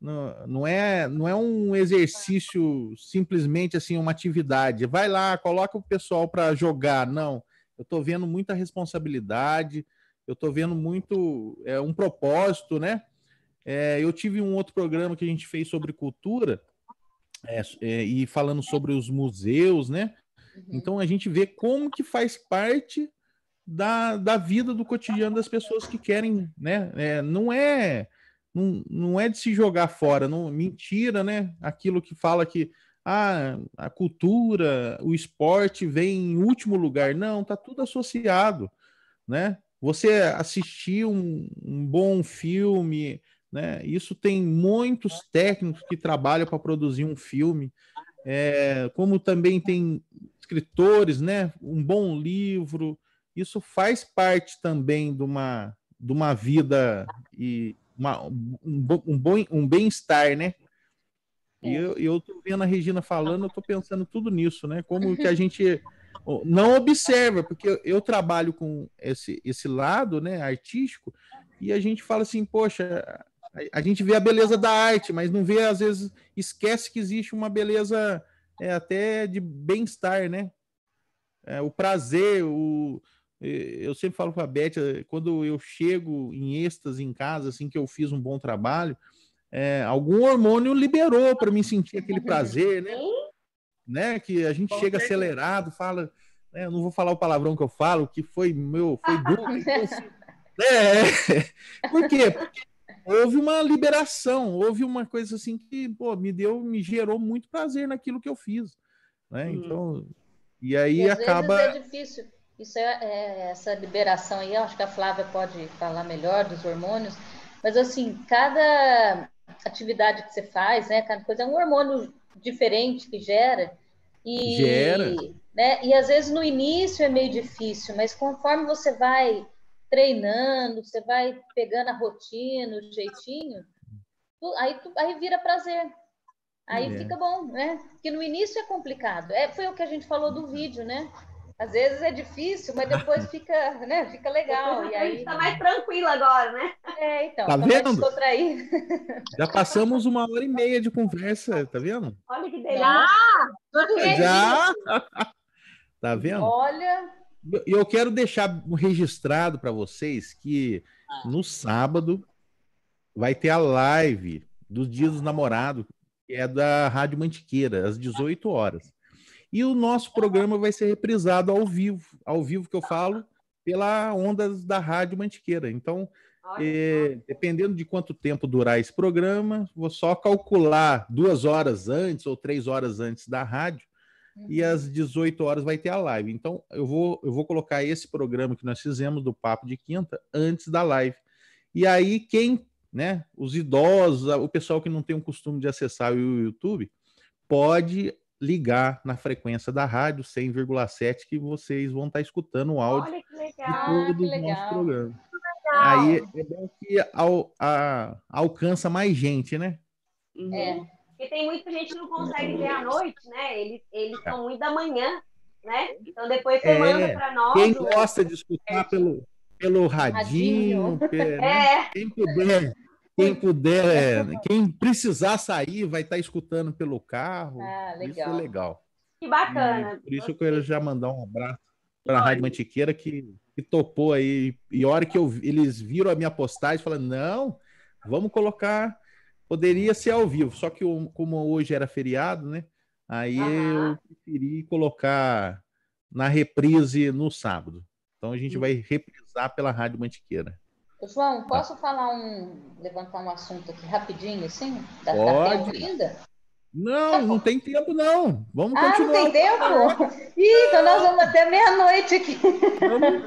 não, não é, não é um exercício simplesmente assim uma atividade. Vai lá, coloca o pessoal para jogar. Não, eu estou vendo muita responsabilidade. Eu estou vendo muito é, um propósito, né? É, eu tive um outro programa que a gente fez sobre cultura é, é, e falando sobre os museus, né? Uhum. Então a gente vê como que faz parte da, da vida do cotidiano das pessoas que querem, né? É, não é não, não é de se jogar fora, não mentira, né? Aquilo que fala que ah, a cultura, o esporte vem em último lugar. Não, tá tudo associado, né? Você assistir um, um bom filme, né? Isso tem muitos técnicos que trabalham para produzir um filme, é, como também tem escritores, né? Um bom livro, isso faz parte também de uma, de uma vida e uma, um, um um bem-estar, né? E eu, eu tô vendo a Regina falando, eu tô pensando tudo nisso, né? Como que a gente não observa, porque eu trabalho com esse, esse lado, né, artístico, e a gente fala assim, poxa, a gente vê a beleza da arte, mas não vê, às vezes, esquece que existe uma beleza é, até de bem-estar, né? É, o prazer, o, eu sempre falo com a Beth, quando eu chego em êxtase em casa, assim que eu fiz um bom trabalho, é, algum hormônio liberou para me sentir aquele prazer, né? né? Que a gente chega acelerado, fala, né? eu não vou falar o palavrão que eu falo, que foi meu, foi duro. Então, assim, é, por quê? Porque houve uma liberação, houve uma coisa assim que pô, me deu, me gerou muito prazer naquilo que eu fiz, né? Hum. Então, e aí
e
acaba.
é difícil. Isso é, é, essa liberação aí, acho que a Flávia pode falar melhor dos hormônios, mas assim, cada atividade que você faz, né, cada coisa é um hormônio diferente que gera. E,
gera.
Né, e às vezes no início é meio difícil, mas conforme você vai treinando, você vai pegando a rotina, o jeitinho, tu, aí, tu, aí vira prazer. Aí é. fica bom, né? Porque no início é complicado. É, foi o que a gente falou do vídeo, né? Às vezes é difícil, mas depois fica, né? Fica legal. E aí
está mais tranquilo agora, né?
É, então.
Tá vendo? Já passamos uma hora e meia de conversa, tá vendo?
Olha que delícia.
Já! Já! Tá vendo?
Olha,
E eu quero deixar registrado para vocês que no sábado vai ter a live dos Dias dos Namorados, que é da Rádio Mantiqueira, às 18 horas. E o nosso programa vai ser reprisado ao vivo, ao vivo que eu falo, pela ondas da Rádio Mantiqueira. Então, é, dependendo de quanto tempo durar esse programa, vou só calcular duas horas antes ou três horas antes da rádio uhum. e às 18 horas vai ter a live. Então, eu vou, eu vou colocar esse programa que nós fizemos do Papo de Quinta antes da live. E aí, quem, né, os idosos, o pessoal que não tem o costume de acessar o YouTube, pode ligar na frequência da rádio 100,7 que vocês vão estar escutando o áudio
Olha que legal,
de todo o nosso programa. Aí é bom que ao, a, alcança mais gente, né?
Uhum. É. Porque tem muita gente que não consegue ver à noite, né? Eles, eles são muito da manhã, né? Então depois você é. manda para nós.
Quem gosta de escutar pelo, pelo radinho, radinho. Né? É. quem puder, quem puder, quem precisar sair, vai estar escutando pelo carro. Ah, legal. Isso é legal.
Que bacana.
E por isso eu quero já mandar um abraço para a Rádio Mantiqueira que que topou aí. E a hora que eu, eles viram a minha postagem, falaram: não, vamos colocar. Poderia ser ao vivo, só que como hoje era feriado, né? Aí uhum. eu preferi colocar na reprise no sábado. Então a gente uhum. vai reprisar pela Rádio Mantiqueira.
João, posso tá. falar um. levantar um assunto aqui rapidinho, assim?
Da, Pode. Da ainda? Não, não tem tempo, não. Vamos ah, continuar.
Ah, não tem tempo? Ih, então nós vamos até meia-noite aqui. Vamos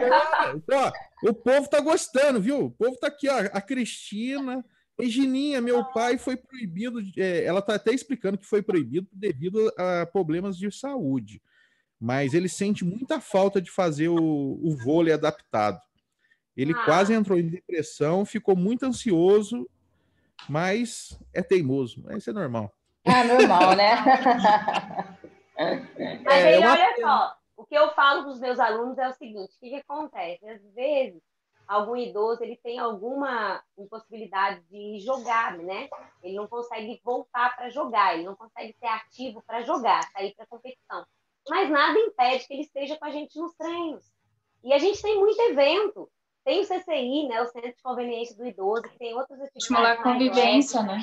ó, o povo tá gostando, viu? O povo tá aqui, ó. A Cristina, Regininha, meu pai foi proibido. É, ela tá até explicando que foi proibido devido a problemas de saúde. Mas ele sente muita falta de fazer o, o vôlei adaptado. Ele ah. quase entrou em depressão, ficou muito ansioso, mas é teimoso. Isso é normal.
Ah, normal, né?
Mas é, aí, olha só, o que eu falo para os meus alunos é o seguinte: o que, que acontece? Às vezes, algum idoso ele tem alguma impossibilidade de jogar, né? Ele não consegue voltar para jogar, ele não consegue ser ativo para jogar, sair para competição. Mas nada impede que ele esteja com a gente nos treinos. E a gente tem muito evento. Tem o CCI, né, o Centro de Conveniência do Idoso, que tem outras atividades.
Estimular a convivência, né?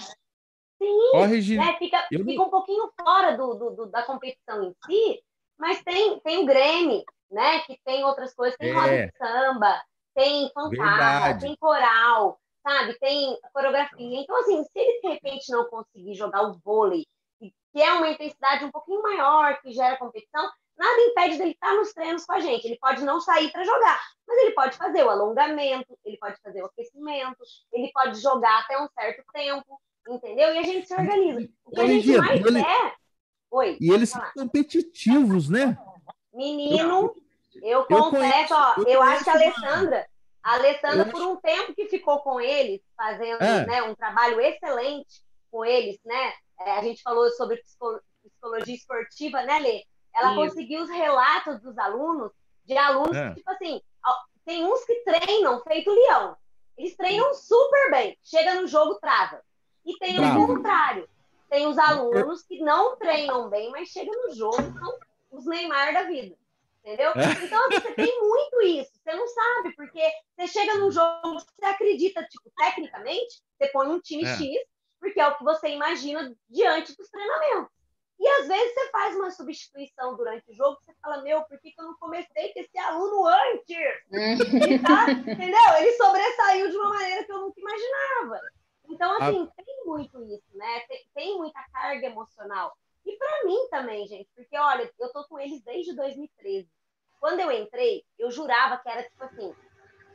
Sim, oh, né? fica, eu... fica um pouquinho fora do, do, do, da competição em si, mas tem, tem o Grêmio, né? Que tem outras coisas, tem é. roda de samba, tem fanfarra, tem coral, sabe? Tem coreografia. Então, assim, se ele de repente não conseguir jogar o vôlei, que é uma intensidade um pouquinho maior, que gera competição, nada impede dele estar nos treinos com a gente. Ele pode não sair para jogar, mas ele pode fazer o alongamento, ele pode fazer o aquecimento, ele pode jogar até um certo tempo entendeu? E a gente se organiza. O que a gente mais quer. Oi.
E eles são competitivos, né?
Menino, eu, eu confesso, ó, eu, eu acho que a Alessandra, a Alessandra, por um tempo que ficou com eles, fazendo é. né, um trabalho excelente com eles, né? É, a gente falou sobre psicologia esportiva, né, Lê? Ela Isso. conseguiu os relatos dos alunos, de alunos é. que, tipo assim, tem uns que treinam feito leão. Eles treinam super bem. Chega no jogo, trava. E tem Bravo. o contrário. Tem os alunos que não treinam bem, mas chegam no jogo são os Neymar da vida. Entendeu? É. Então, assim, você tem muito isso. Você não sabe, porque você chega num jogo, você acredita, tipo, tecnicamente, você põe um time é. X, porque é o que você imagina diante dos treinamentos. E às vezes você faz uma substituição durante o jogo, você fala, meu, por que, que eu não comecei com esse aluno antes? Ele tá, entendeu? Ele sobressaiu de uma maneira que eu nunca imaginava. Então, assim, a... tem muito isso, né? Tem, tem muita carga emocional. E para mim também, gente, porque olha, eu tô com eles desde 2013. Quando eu entrei, eu jurava que era tipo assim,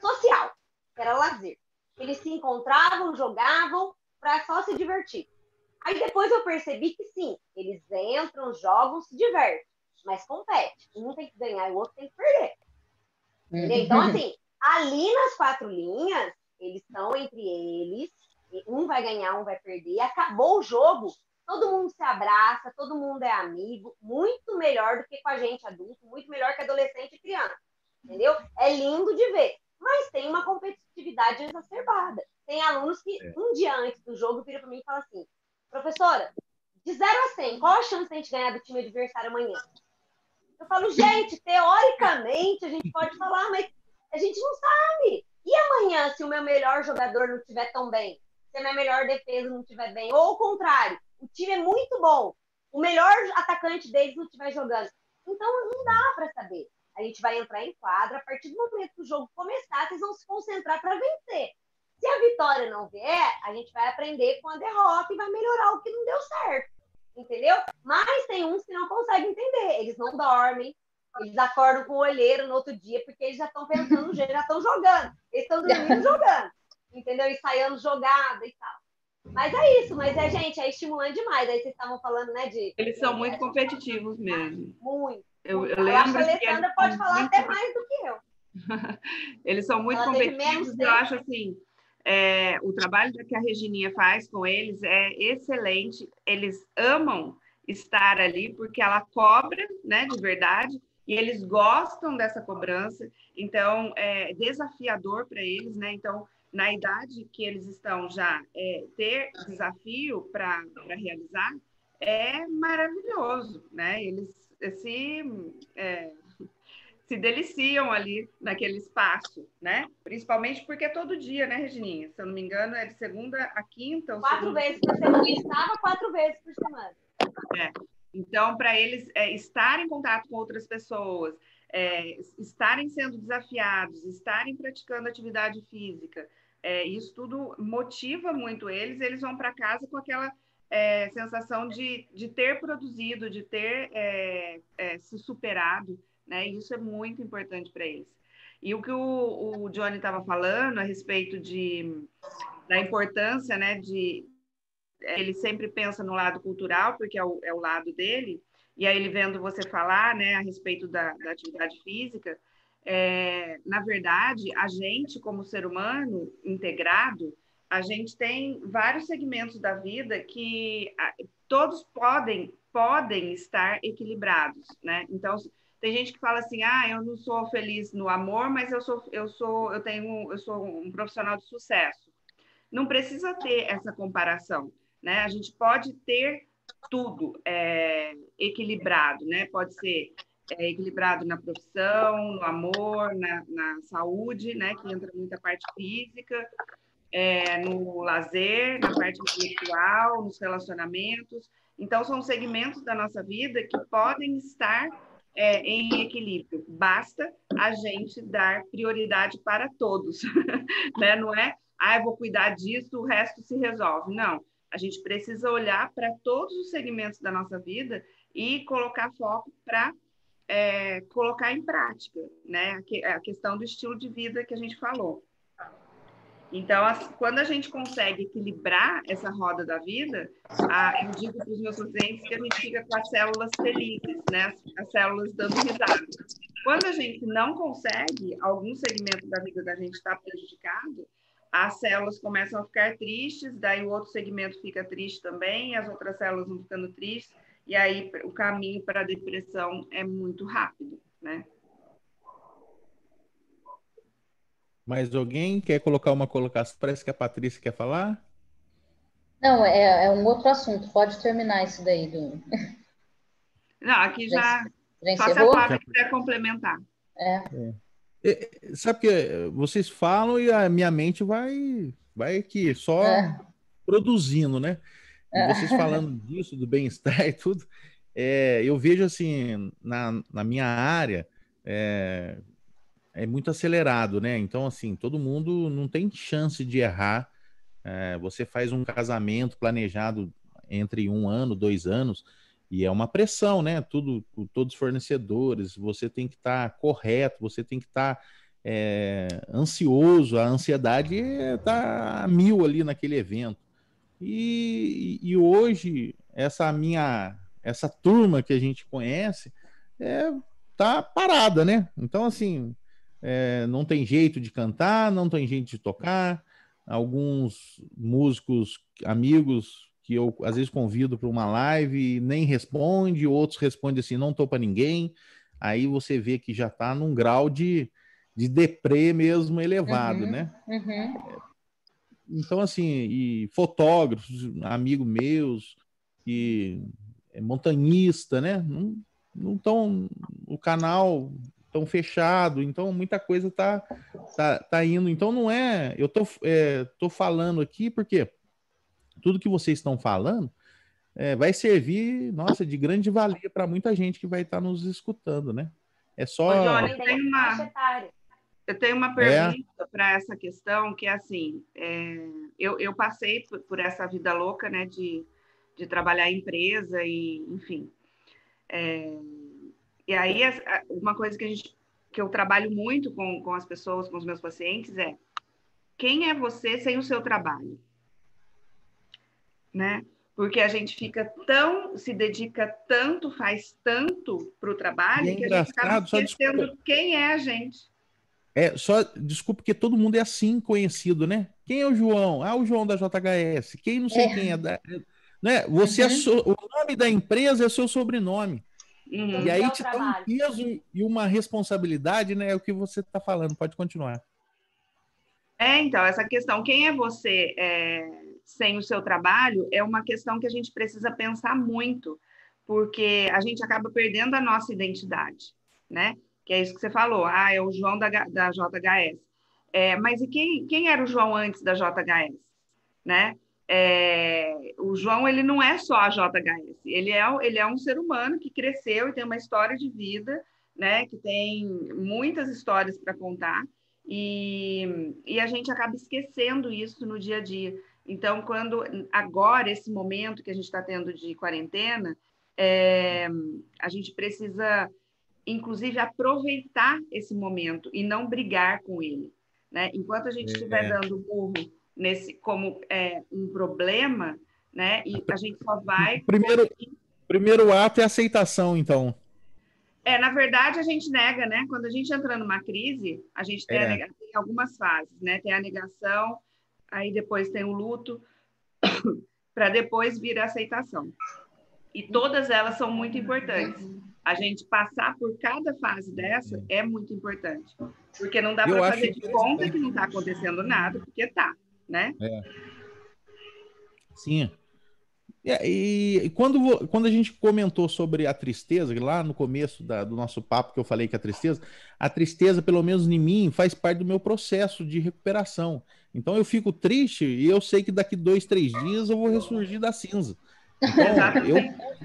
social, que era lazer. Eles se encontravam, jogavam para só se divertir. Aí depois eu percebi que sim, eles entram, jogam, se divertem, mas compete. Um tem que ganhar e o outro tem que perder. Uhum. Então, assim, ali nas quatro linhas, eles estão entre eles, um vai ganhar, um vai perder. Acabou o jogo, todo mundo se abraça, todo mundo é amigo, muito melhor do que com a gente adulto, muito melhor que adolescente e criança. Entendeu? É lindo de ver, mas tem uma competitividade exacerbada. Tem alunos que é. um dia antes do jogo viram para mim e falam assim: "Professora, de 0 a 100, qual a chance de a gente ganhar do time adversário amanhã?" Eu falo, gente, teoricamente a gente pode falar, mas a gente não sabe. E amanhã, se o meu melhor jogador não estiver tão bem? Se a minha melhor defesa não estiver bem? Ou o contrário, o time é muito bom, o melhor atacante deles não estiver jogando. Então não dá para saber. A gente vai entrar em quadra, a partir do momento que o jogo começar, vocês vão se concentrar para vencer. Se a vitória não vier, a gente vai aprender com a derrota e vai melhorar o que não deu certo. Entendeu? Mas tem uns que não conseguem entender. Eles não dormem, eles acordam com o olheiro no outro dia, porque eles já estão pensando no jeito, já estão jogando. Eles estão dormindo jogando. Entendeu? Ensaiando jogada e tal. Mas é isso, mas é, gente, é estimulante demais. Aí vocês estavam falando, né, de.
Eles são muito competitivos mesmo.
Muito.
Eu, eu,
Eu
lembro
acho que a Alessandra pode falar
muito-
até mais do que eu.
Eles são muito
Ela
competitivos. Eu acho assim, é, o trabalho que a Regininha faz com eles é excelente. Eles amam estar ali porque ela cobra, né, de verdade, e eles gostam dessa cobrança. Então, é desafiador para eles, né? Então, na idade que eles estão já, é, ter desafio para realizar é maravilhoso, né? Eles se é, se deliciam ali naquele espaço, né? Principalmente porque é todo dia, né, Regininha? Se eu não me engano, é de segunda a quinta. ou
Quatro
segunda-
vezes por semana. Estava quatro vezes por semana.
Então, para eles é, estar em contato com outras pessoas, é, estarem sendo desafiados, estarem praticando atividade física, é, isso tudo motiva muito eles. Eles vão para casa com aquela é, sensação de, de ter produzido, de ter é, é, se superado, né? Isso é muito importante para eles. E o que o, o Johnny estava falando a respeito de, da importância, né, de ele sempre pensa no lado cultural, porque é o, é o lado dele, e aí ele vendo você falar, né, a respeito da, da atividade física, é, na verdade, a gente, como ser humano integrado, a gente tem vários segmentos da vida que todos podem podem estar equilibrados, né? Então, tem gente que fala assim: "Ah, eu não sou feliz no amor, mas eu sou eu sou eu tenho eu sou um profissional de sucesso". Não precisa ter essa comparação, né? A gente pode ter tudo é, equilibrado, né? Pode ser é, equilibrado na profissão, no amor, na, na, saúde, né? Que entra muita parte física, é, no lazer, na parte intelectual, nos relacionamentos. Então, são segmentos da nossa vida que podem estar é, em equilíbrio. Basta a gente dar prioridade para todos, né? Não é, ah, eu vou cuidar disso, o resto se resolve. Não. A gente precisa olhar para todos os segmentos da nossa vida e colocar foco para é, colocar em prática, né? A questão do estilo de vida que a gente falou. Então, quando a gente consegue equilibrar essa roda da vida, eu digo para os meus pacientes que a gente fica com as células felizes, né? As células dando risada. Quando a gente não consegue, algum segmento da vida da gente está prejudicado, as células começam a ficar tristes, daí o outro segmento fica triste também, as outras células vão ficando tristes, e aí o caminho para a depressão é muito rápido, né?
Mais alguém quer colocar uma colocação? Parece que a Patrícia quer falar.
Não, é, é um outro assunto. Pode terminar isso daí. Do...
Não, aqui já.
já
só se a Flávia quiser complementar.
É.
é. Sabe que vocês falam e a minha mente vai, vai aqui, só é. produzindo, né? E vocês falando disso, do bem-estar e tudo, é, eu vejo assim, na, na minha área, é, é muito acelerado, né? Então, assim, todo mundo não tem chance de errar. É, você faz um casamento planejado entre um ano, dois anos, e é uma pressão, né? Tudo, todos os fornecedores, você tem que estar tá correto, você tem que estar tá, é, ansioso, a ansiedade está a mil ali naquele evento. E, e hoje, essa minha, essa turma que a gente conhece, é, tá parada, né? Então, assim, é, não tem jeito de cantar, não tem jeito de tocar. Alguns músicos, amigos que eu às vezes convido para uma live nem responde, outros respondem assim, não tô para ninguém. Aí você vê que já está num grau de, de deprê mesmo elevado,
uhum,
né?
Uhum.
Então, assim, e fotógrafos, amigos meus, que é montanhista, né? Não, não tão, o canal tão fechado, então muita coisa tá, tá, tá indo. Então não é. Eu tô, é, tô falando aqui porque tudo que vocês estão falando é, vai servir, nossa, de grande valia para muita gente que vai estar tá nos escutando, né? É só.
Johnny, eu tenho uma, eu tenho uma pergunta é. para essa questão, que é assim: é, eu, eu passei por, por, essa vida louca, né, de, de trabalhar em empresa e, enfim. É, e aí, uma coisa que, a gente, que eu trabalho muito com, com as pessoas, com os meus pacientes, é quem é você sem o seu trabalho? Né? Porque a gente fica tão, se dedica tanto, faz tanto para o trabalho, é que a gente acaba esquecendo quem é a gente.
É, só, desculpa, porque todo mundo é assim conhecido, né? Quem é o João? Ah, o João da JHS. Quem não sei é. quem é da. Né? Você uhum. é so, o nome da empresa é seu sobrenome. Uhum. E aí te dá um peso e uma responsabilidade, né? É o que você está falando. Pode continuar.
É, então, essa questão, quem é você é, sem o seu trabalho, é uma questão que a gente precisa pensar muito, porque a gente acaba perdendo a nossa identidade, né? Que é isso que você falou, ah, é o João da, da JHS. É, mas e quem, quem era o João antes da JHS, né? É, o João ele não é só a JHS, ele é, ele é um ser humano que cresceu e tem uma história de vida, né, que tem muitas histórias para contar, e, e a gente acaba esquecendo isso no dia a dia. Então, quando agora, esse momento que a gente está tendo de quarentena, é, a gente precisa, inclusive, aproveitar esse momento e não brigar com ele. Né? Enquanto a gente estiver é. dando burro nesse como é, um problema, né? E a gente só vai.
Primeiro, primeiro ato é aceitação, então.
É, na verdade, a gente nega, né? Quando a gente entra numa crise, a gente tem, é. a, tem algumas fases, né? Tem a negação, aí depois tem o luto, para depois vir a aceitação. E todas elas são muito importantes. A gente passar por cada fase dessa é muito importante. Porque não dá para fazer de conta que não está acontecendo nada, porque tá né? É.
Sim. E, e, quando, quando a gente comentou sobre a tristeza, lá no começo da, do nosso papo que eu falei que a tristeza, a tristeza, pelo menos em mim, faz parte do meu processo de recuperação. Então eu fico triste e eu sei que daqui dois, três dias eu vou ressurgir da cinza. Então, eu,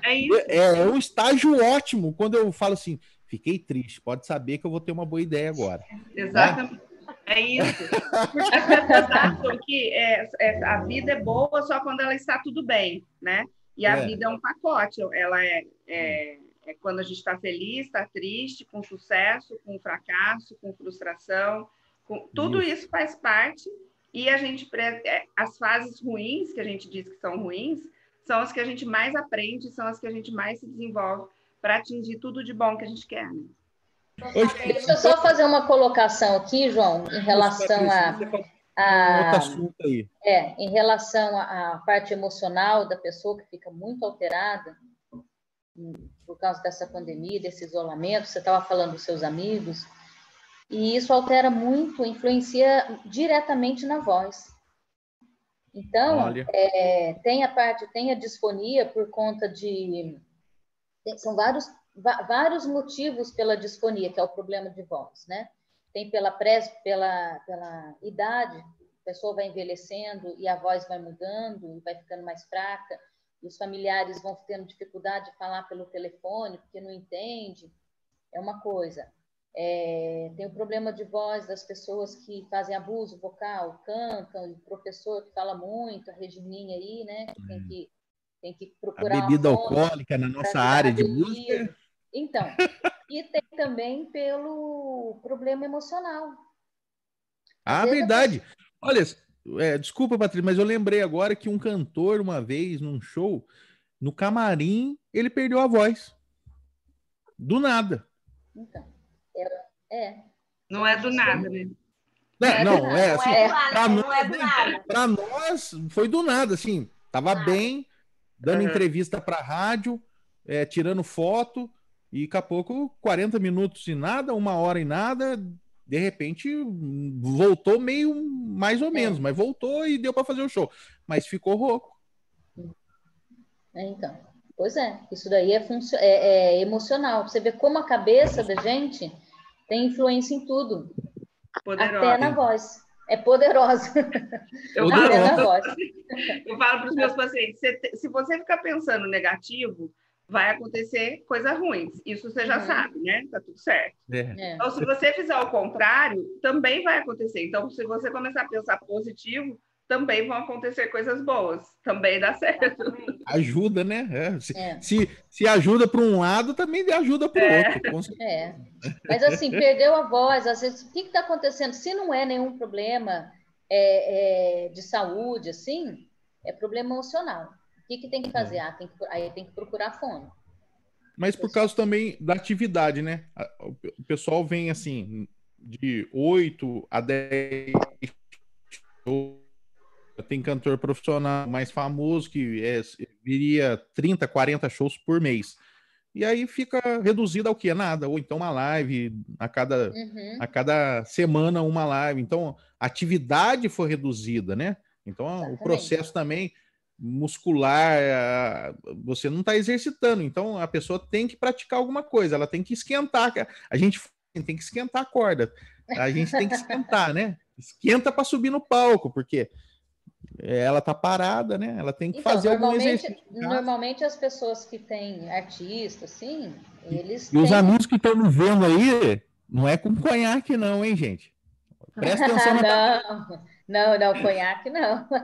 é, isso. é, é um estágio ótimo quando eu falo assim, fiquei triste, pode saber que eu vou ter uma boa ideia agora.
Exatamente. Né? É isso. Porque as pessoas acham que é, é, a vida é boa só quando ela está tudo bem, né? E a é. vida é um pacote. Ela é, é, é quando a gente está feliz, está triste, com sucesso, com fracasso, com frustração. Com... Tudo isso. isso faz parte. E a gente é, as fases ruins que a gente diz que são ruins são as que a gente mais aprende, são as que a gente mais se desenvolve para atingir tudo de bom que a gente quer. Né?
Deixa eu só fazer uma colocação aqui, João, em relação a, a é, em relação à parte emocional da pessoa que fica muito alterada por causa dessa pandemia, desse isolamento. Você estava falando dos seus amigos e isso altera muito, influencia diretamente na voz. Então, é, tem a parte, tem a disfonia por conta de são vários vários motivos pela disfonia, que é o problema de voz, né? Tem pela, pres, pela, pela idade, a pessoa vai envelhecendo e a voz vai mudando e vai ficando mais fraca, e os familiares vão tendo dificuldade de falar pelo telefone porque não entende, é uma coisa. É, tem o problema de voz das pessoas que fazem abuso vocal, cantam, o professor que fala muito, a Regininha aí, né, que tem que, tem que procurar...
A bebida alcoólica na nossa área de música
então, e tem também pelo problema emocional.
Ah, verdade. Olha, é, desculpa, Patrícia, mas eu lembrei agora que um cantor, uma vez, num show, no camarim, ele perdeu a voz. Do nada.
Então, é. é.
Não é do nada, né?
Não, não, é assim, é, pra, nós, pra nós foi do nada, assim, tava bem, dando uhum. entrevista pra rádio, é, tirando foto, e daqui a pouco, 40 minutos e nada, uma hora e nada, de repente voltou meio mais ou menos, é. mas voltou e deu para fazer o show. Mas ficou rouco.
É, então. Pois é, isso daí é, é, é emocional. Você vê como a cabeça da gente tem influência em tudo. Poderosa. Até na voz. É poderosa.
Eu poderosa. falo, eu falo para os meus pacientes, se você ficar pensando negativo, vai acontecer coisas ruins. Isso você já uhum. sabe, né? Tá tudo certo. É. é. Então, se você fizer o contrário, também vai acontecer. Então, se você começar a pensar positivo, também vão acontecer coisas boas. Também dá certo.
Ajuda, né? É. Se, é. se, se, ajuda para um lado, também ajuda para o é. outro.
É. Mas assim, perdeu a voz. Às vezes, o que está acontecendo? Se não é nenhum problema é, é, de saúde, assim, é problema emocional que, que tem que fazer? É. Ah, tem que, aí tem que procurar fono.
Mas por causa também da atividade, né? O pessoal vem assim, de 8 a 10 tem cantor profissional mais famoso que é, viria 30, 40 shows por mês. E aí fica reduzido ao que? Nada. Ou então uma live a cada, uhum. a cada semana, uma live. Então, a atividade foi reduzida, né? Então, Exatamente. o processo também muscular, você não está exercitando. Então a pessoa tem que praticar alguma coisa, ela tem que esquentar. A gente tem que esquentar a corda, a gente tem que esquentar, né? Esquenta para subir no palco, porque ela tá parada, né? Ela tem que então, fazer algum exercício.
Normalmente as pessoas que têm artista, assim, eles.
E
têm...
os amigos que estão me vendo aí, não é com conhaque, não, hein, gente? Presta atenção
na. não, não, não, conhaque não.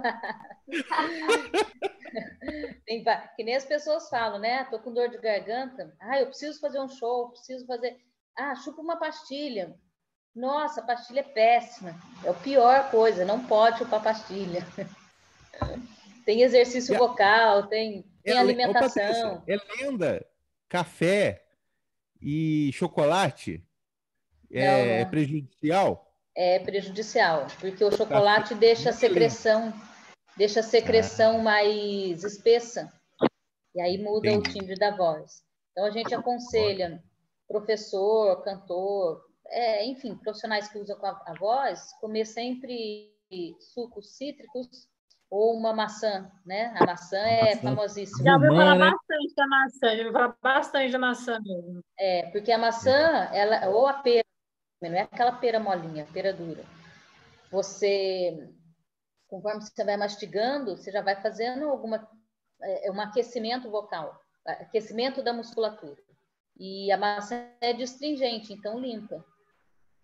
Que nem as pessoas falam, né? Tô com dor de garganta. Ah, eu preciso fazer um show, preciso fazer. Ah, chupa uma pastilha. Nossa, a pastilha é péssima. É a pior coisa, não pode chupar pastilha. tem exercício vocal, tem, tem é, alimentação.
é lenda, café e chocolate é, não, não. é prejudicial?
É prejudicial, porque o chocolate deixa a secreção deixa a secreção ah. mais espessa, e aí muda Entendi. o timbre da voz. Então, a gente aconselha professor, cantor, é, enfim, profissionais que usam a, a voz, comer sempre sucos cítricos ou uma maçã, né? A maçã é famosíssima.
Já ouviu falar bastante da maçã, já ouviu falar bastante da maçã mesmo.
É, porque a maçã, ela, ou a pera, não é aquela pera molinha, pera dura. Você conforme você vai mastigando, você já vai fazendo alguma é, um aquecimento vocal, aquecimento da musculatura. E a maçã é distringente, então limpa.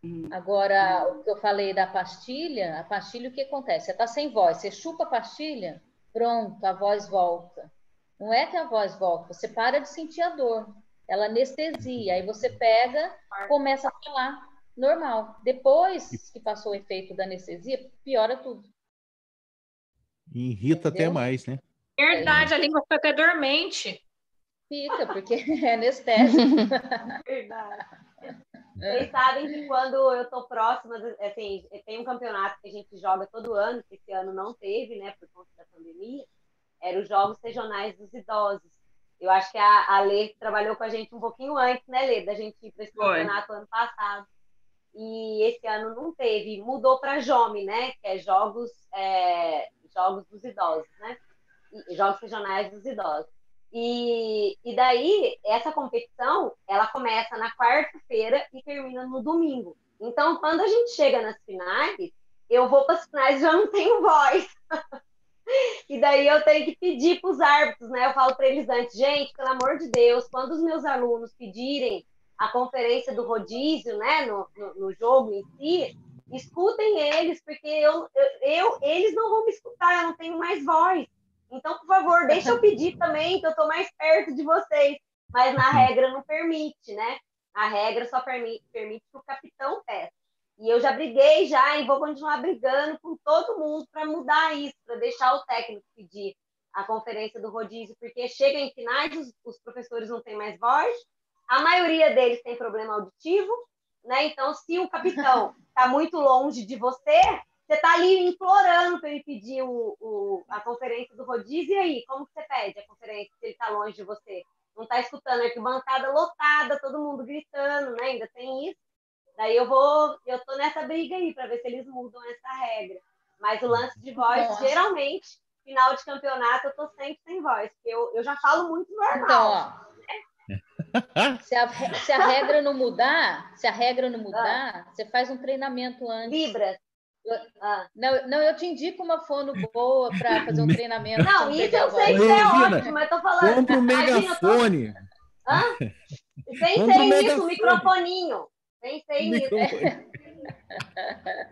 Hum. Agora, o que eu falei da pastilha, a pastilha o que acontece? Você está sem voz, você chupa a pastilha, pronto, a voz volta. Não é que a voz volta, você para de sentir a dor, ela anestesia, aí você pega, começa a falar normal. Depois que passou o efeito da anestesia, piora tudo.
Irrita Entendeu? até mais, né?
Verdade, a língua fica até dormente.
Fica, porque é anestésico. Verdade.
Vocês sabem que quando eu estou próxima, assim, tem um campeonato que a gente joga todo ano, que esse ano não teve, né, por conta da pandemia, era os Jogos Regionais dos Idosos. Eu acho que a, a Lê trabalhou com a gente um pouquinho antes, né, Lê, da gente ir para esse Foi. campeonato ano passado. E esse ano não teve, mudou para JOME, né, que é Jogos é, jogos dos idosos, né? Jogos regionais dos idosos. E, e daí, essa competição, ela começa na quarta-feira e termina no domingo. Então, quando a gente chega nas finais, eu vou para as finais e já não tenho voz. e daí eu tenho que pedir para os árbitros, né? Eu falo para eles antes, gente, pelo amor de Deus, quando os meus alunos pedirem a conferência do rodízio, né, no, no, no jogo em si, escutem eles, porque eu, eu, eu, eles não vão me escutar, eu não tenho mais voz. Então, por favor, deixa eu pedir também, que eu estou mais perto de vocês. Mas na regra não permite, né? A regra só permite, que o capitão peça. E eu já briguei já e vou continuar brigando com todo mundo para mudar isso, para deixar o técnico pedir a conferência do rodízio, porque chega em finais, os, os professores não têm mais voz, a maioria deles tem problema auditivo, né? Então, se o capitão está muito longe de você, você está ali implorando para ele pedir o, o, a conferência do rodízio, e aí, como que você pede a conferência se ele está longe de você? Não está escutando, é bancada lotada, todo mundo gritando, né? Ainda tem isso. Daí eu vou, eu tô nessa briga aí para ver se eles mudam essa regra. Mas o lance de voz, Nossa. geralmente, final de campeonato eu tô sempre sem voz, porque eu, eu já falo muito normal.
Então, ó. Se a, se a regra não mudar, se a regra não mudar, você faz um treinamento antes.
Libras.
Ah. Não, não, eu te indico uma fono boa para fazer um treinamento.
Não, isso eu sei que é ótimo, mas tô falando.
Compra um megafone.
Tô... Hã? Pensei nisso, microfoninho. Pensei nisso.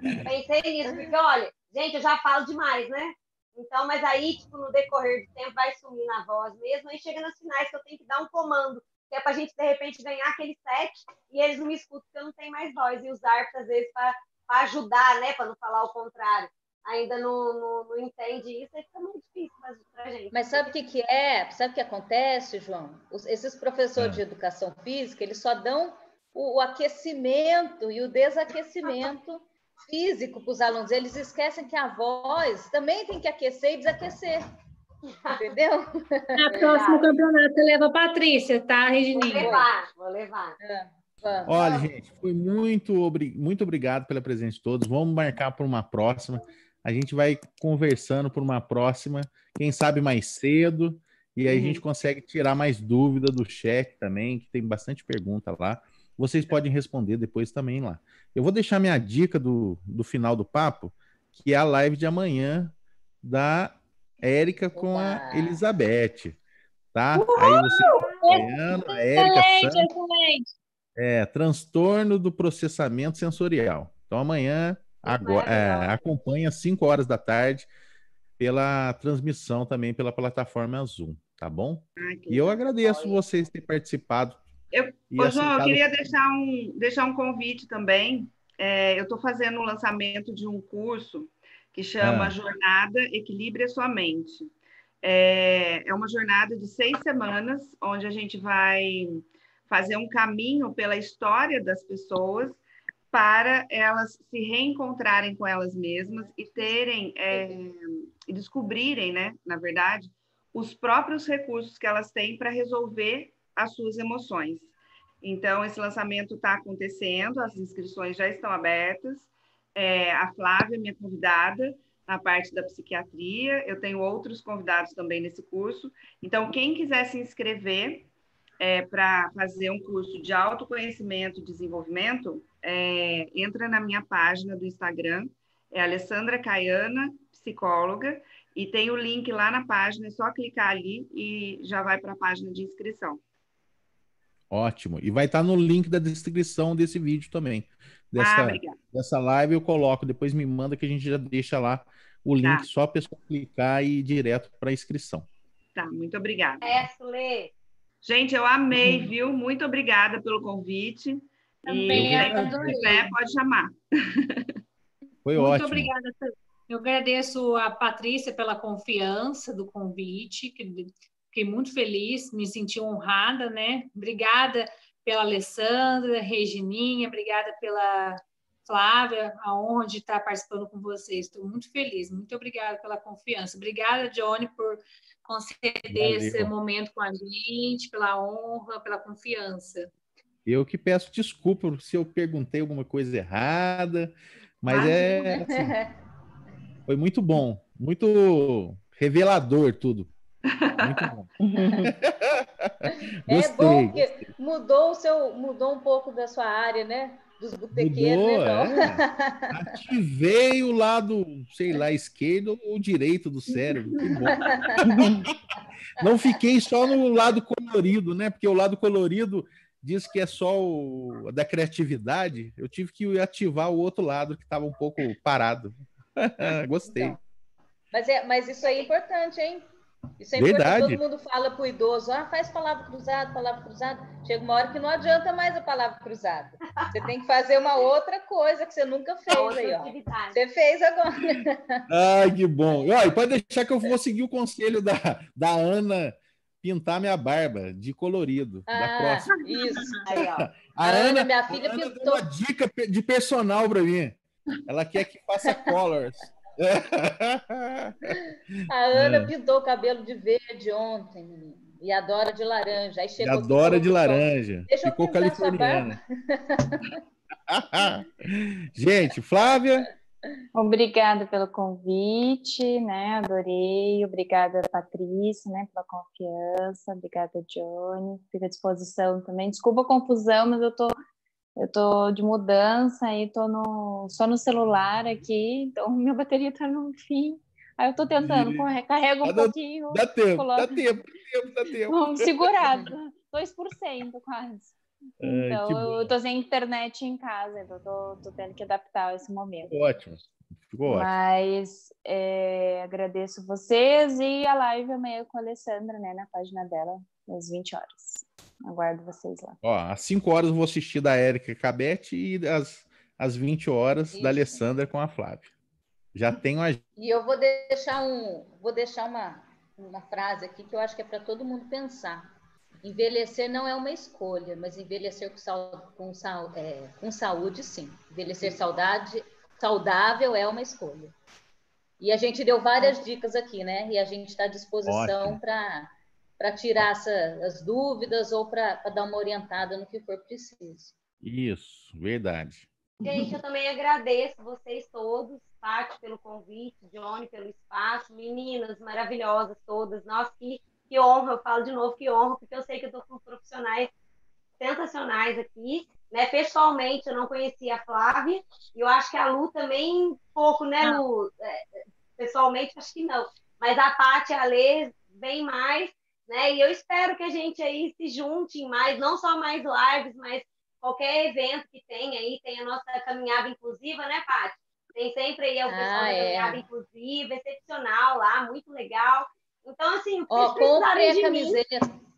Pensei nisso, porque olha, gente, eu já falo demais, né? Então, mas aí, tipo, no decorrer do tempo vai sumir na voz mesmo, aí chega nas finais que eu tenho que dar um comando, que é pra gente, de repente, ganhar aquele set e eles não me escutam porque eu não tenho mais voz, e usar, às vezes, para ajudar, né, para não falar o contrário. Ainda não, não, não entende isso, aí fica muito difícil para gente.
Mas sabe o que, que é? Sabe o que acontece, João? Os, esses professores é. de educação física, eles só dão o, o aquecimento e o desaquecimento físico para os alunos. Eles esquecem que a voz também tem que aquecer e desaquecer. Entendeu?
No próximo campeonato você leva a Patrícia, tá, Regininha?
Vou levar, vou levar. É.
Olha, gente, foi muito, muito obrigado pela presença de todos. Vamos marcar por uma próxima. A gente vai conversando por uma próxima, quem sabe mais cedo, e aí uhum. a gente consegue tirar mais dúvida do chat também, que tem bastante pergunta lá. Vocês podem responder depois também lá. Eu vou deixar minha dica do, do final do papo, que é a live de amanhã da Érica com a Elizabeth. Tá? Uhul! Aí você acompanhando, a Érica excelente, É, transtorno do processamento sensorial. Então amanhã agora, é, acompanha às 5 horas da tarde pela transmissão também pela plataforma Zoom, tá bom? e eu agradeço vocês terem participado
eu, ô, João, eu queria deixar um, deixar um convite também. É, eu estou fazendo o lançamento de um curso que chama ah. Jornada Equilibre a Sua Mente. É, é uma jornada de seis semanas, onde a gente vai fazer um caminho pela história das pessoas para elas se reencontrarem com elas mesmas e terem é, e descobrirem, né, na verdade, os próprios recursos que elas têm para resolver as suas emoções. Então, esse lançamento está acontecendo, as inscrições já estão abertas. É, a Flávia, minha convidada, na parte da psiquiatria. Eu tenho outros convidados também nesse curso. Então, quem quiser se inscrever é, para fazer um curso de autoconhecimento e desenvolvimento, é, entra na minha página do Instagram, é Alessandra Caiana, psicóloga, e tem o link lá na página, é só clicar ali e já vai para a página de inscrição.
Ótimo. E vai estar no link da descrição desse vídeo também. Dessa, ah, dessa live eu coloco, depois me manda que a gente já deixa lá o link tá. só a pessoa clicar e ir direto para a inscrição.
Tá, muito obrigada.
É, Lê.
Gente, eu amei, uhum. viu? Muito obrigada pelo convite. Também e quiser, pode chamar.
Foi muito ótimo.
Muito obrigada. Eu agradeço a Patrícia pela confiança do convite, que Fiquei muito feliz, me senti honrada, né? Obrigada pela Alessandra, Regininha, obrigada pela Flávia, a honra de estar participando com vocês. Estou muito feliz, muito obrigada pela confiança. Obrigada, Johnny, por conceder Valeu. esse momento com a gente, pela honra, pela confiança.
Eu que peço desculpa se eu perguntei alguma coisa errada, mas ah, é. Assim, foi muito bom, muito revelador tudo. Muito bom.
é bom que mudou o seu, mudou um pouco da sua área, né? Dos botequeiros,
mudou, né? É. Ativei o lado, sei lá, esquerdo ou direito do cérebro. Não fiquei só no lado colorido, né? Porque o lado colorido diz que é só o da criatividade. Eu tive que ativar o outro lado que estava um pouco parado. Gostei. Então,
mas, é, mas isso aí é importante, hein? Isso é Verdade. importante. Todo mundo fala para o idoso, ah, faz palavra cruzada, palavra cruzada. Chega uma hora que não adianta mais a palavra cruzada. Você tem que fazer uma outra coisa que você nunca fez aí, ó. Você fez agora.
Ai, que bom. E pode deixar que eu vou seguir o conselho da, da Ana pintar minha barba de colorido. Ah, da próxima.
Isso. Aí, ó. A,
a Ana, Ana, minha filha, Ana pintou. uma dica de personal para mim. Ela quer que faça colors.
A Ana é. pintou o cabelo de verde ontem, menino. E adora de laranja. Aí chegou
adora de laranja. Deixa Ficou californiana. Gente, Flávia,
Obrigada pelo convite, né? Adorei. Obrigada, Patrícia, né, pela confiança. Obrigada, Johnny. Fico à disposição também. Desculpa a confusão, mas eu tô eu tô de mudança e tô no, só no celular aqui, então minha bateria tá no fim. Aí eu tô tentando, recarrega um
dá,
pouquinho.
Dá tempo, coloca... dá tempo, dá tempo, dá tempo.
Segurado, 2% quase. Então, eu tô sem internet em casa, então tô, tô tendo que adaptar esse momento.
Ótimo. Ficou ótimo.
Mas é, agradeço vocês e a live amanhã com a Alessandra, né, na página dela, às 20 horas. Aguardo vocês lá.
Ó, às 5 horas eu vou assistir da Érica Cabete e às, às 20 horas Isso. da Alessandra com a Flávia. Já tenho a.
E eu vou deixar um, vou deixar uma, uma frase aqui que eu acho que é para todo mundo pensar. Envelhecer não é uma escolha, mas envelhecer com, com, é, com saúde, sim. Envelhecer saudade, saudável é uma escolha. E a gente deu várias dicas aqui, né? E a gente está à disposição para tirar essa, as dúvidas ou para dar uma orientada no que for preciso.
Isso, verdade.
Gente, eu também agradeço vocês todos, Paty, pelo convite, Johnny, pelo espaço, meninas maravilhosas todas. Nossa, que que honra, eu falo de novo, que honra, porque eu sei que eu estou com profissionais sensacionais aqui. Né? Pessoalmente, eu não conhecia a Flávia, e eu acho que a Lu também, pouco, né, Lu? É, pessoalmente, acho que não. Mas a Paty e a Lê, bem mais, né? E eu espero que a gente aí se junte em mais, não só mais lives, mas qualquer evento que tenha aí, tem a nossa caminhada inclusiva, né, Paty? Tem sempre aí o pessoal ah, da é. caminhada inclusiva, excepcional lá, muito legal. Então, assim,
Ó, compre a camiseta. Mim,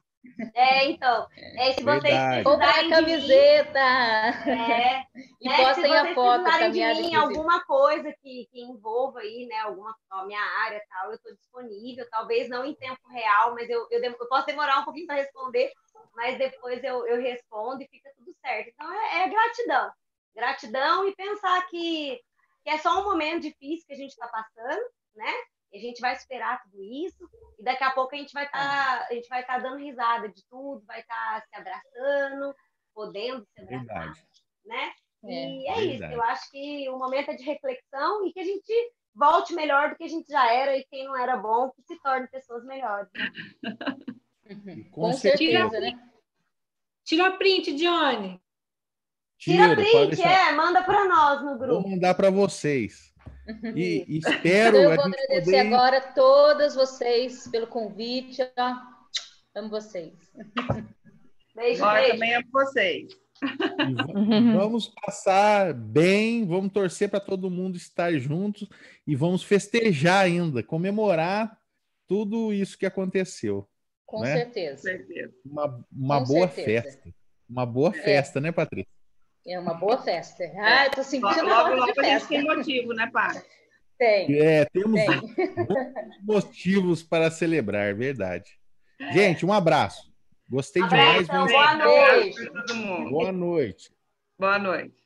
é, então, é, se vocês
Verdade. precisarem a camiseta.
Mim, é,
e né, postem a foto.
Se vocês precisarem de mim, alguma coisa que, que envolva aí, né, alguma a minha área tal, eu estou disponível, talvez não em tempo real, mas eu, eu, eu posso demorar um pouquinho para responder, mas depois eu, eu respondo e fica tudo certo. Então, é, é gratidão. Gratidão e pensar que, que é só um momento difícil que a gente está passando, né? A gente vai esperar tudo isso e daqui a pouco a gente vai estar tá, a gente vai estar tá dando risada de tudo, vai estar tá se abraçando, podendo se abraçar, verdade. né? E é, é isso. Eu acho que o momento é de reflexão e que a gente volte melhor do que a gente já era e quem não era bom que se torne pessoas melhores. Né?
Com, Com certeza, certeza, né?
Tira print, Johnny.
Tira print, é, manda para nós no grupo.
Vou mandar para vocês. E, e espero.
Eu vou agradecer poder... agora a todas vocês pelo convite. Ó. Amo vocês.
Beijo, beijo. também amo vocês.
vamos passar bem, vamos torcer para todo mundo estar juntos e vamos festejar ainda, comemorar tudo isso que aconteceu.
Com né? certeza.
Uma, uma Com boa certeza. festa. Uma boa é. festa, é. né, Patrícia?
É uma boa festa. Ah, eu tô sentindo
logo, logo a gente tem motivo, né, Pá?
Tem.
É, temos tem. motivos para celebrar, verdade. Gente, um abraço. Gostei
abraço,
demais.
Boa noite.
Boa noite.
Boa noite.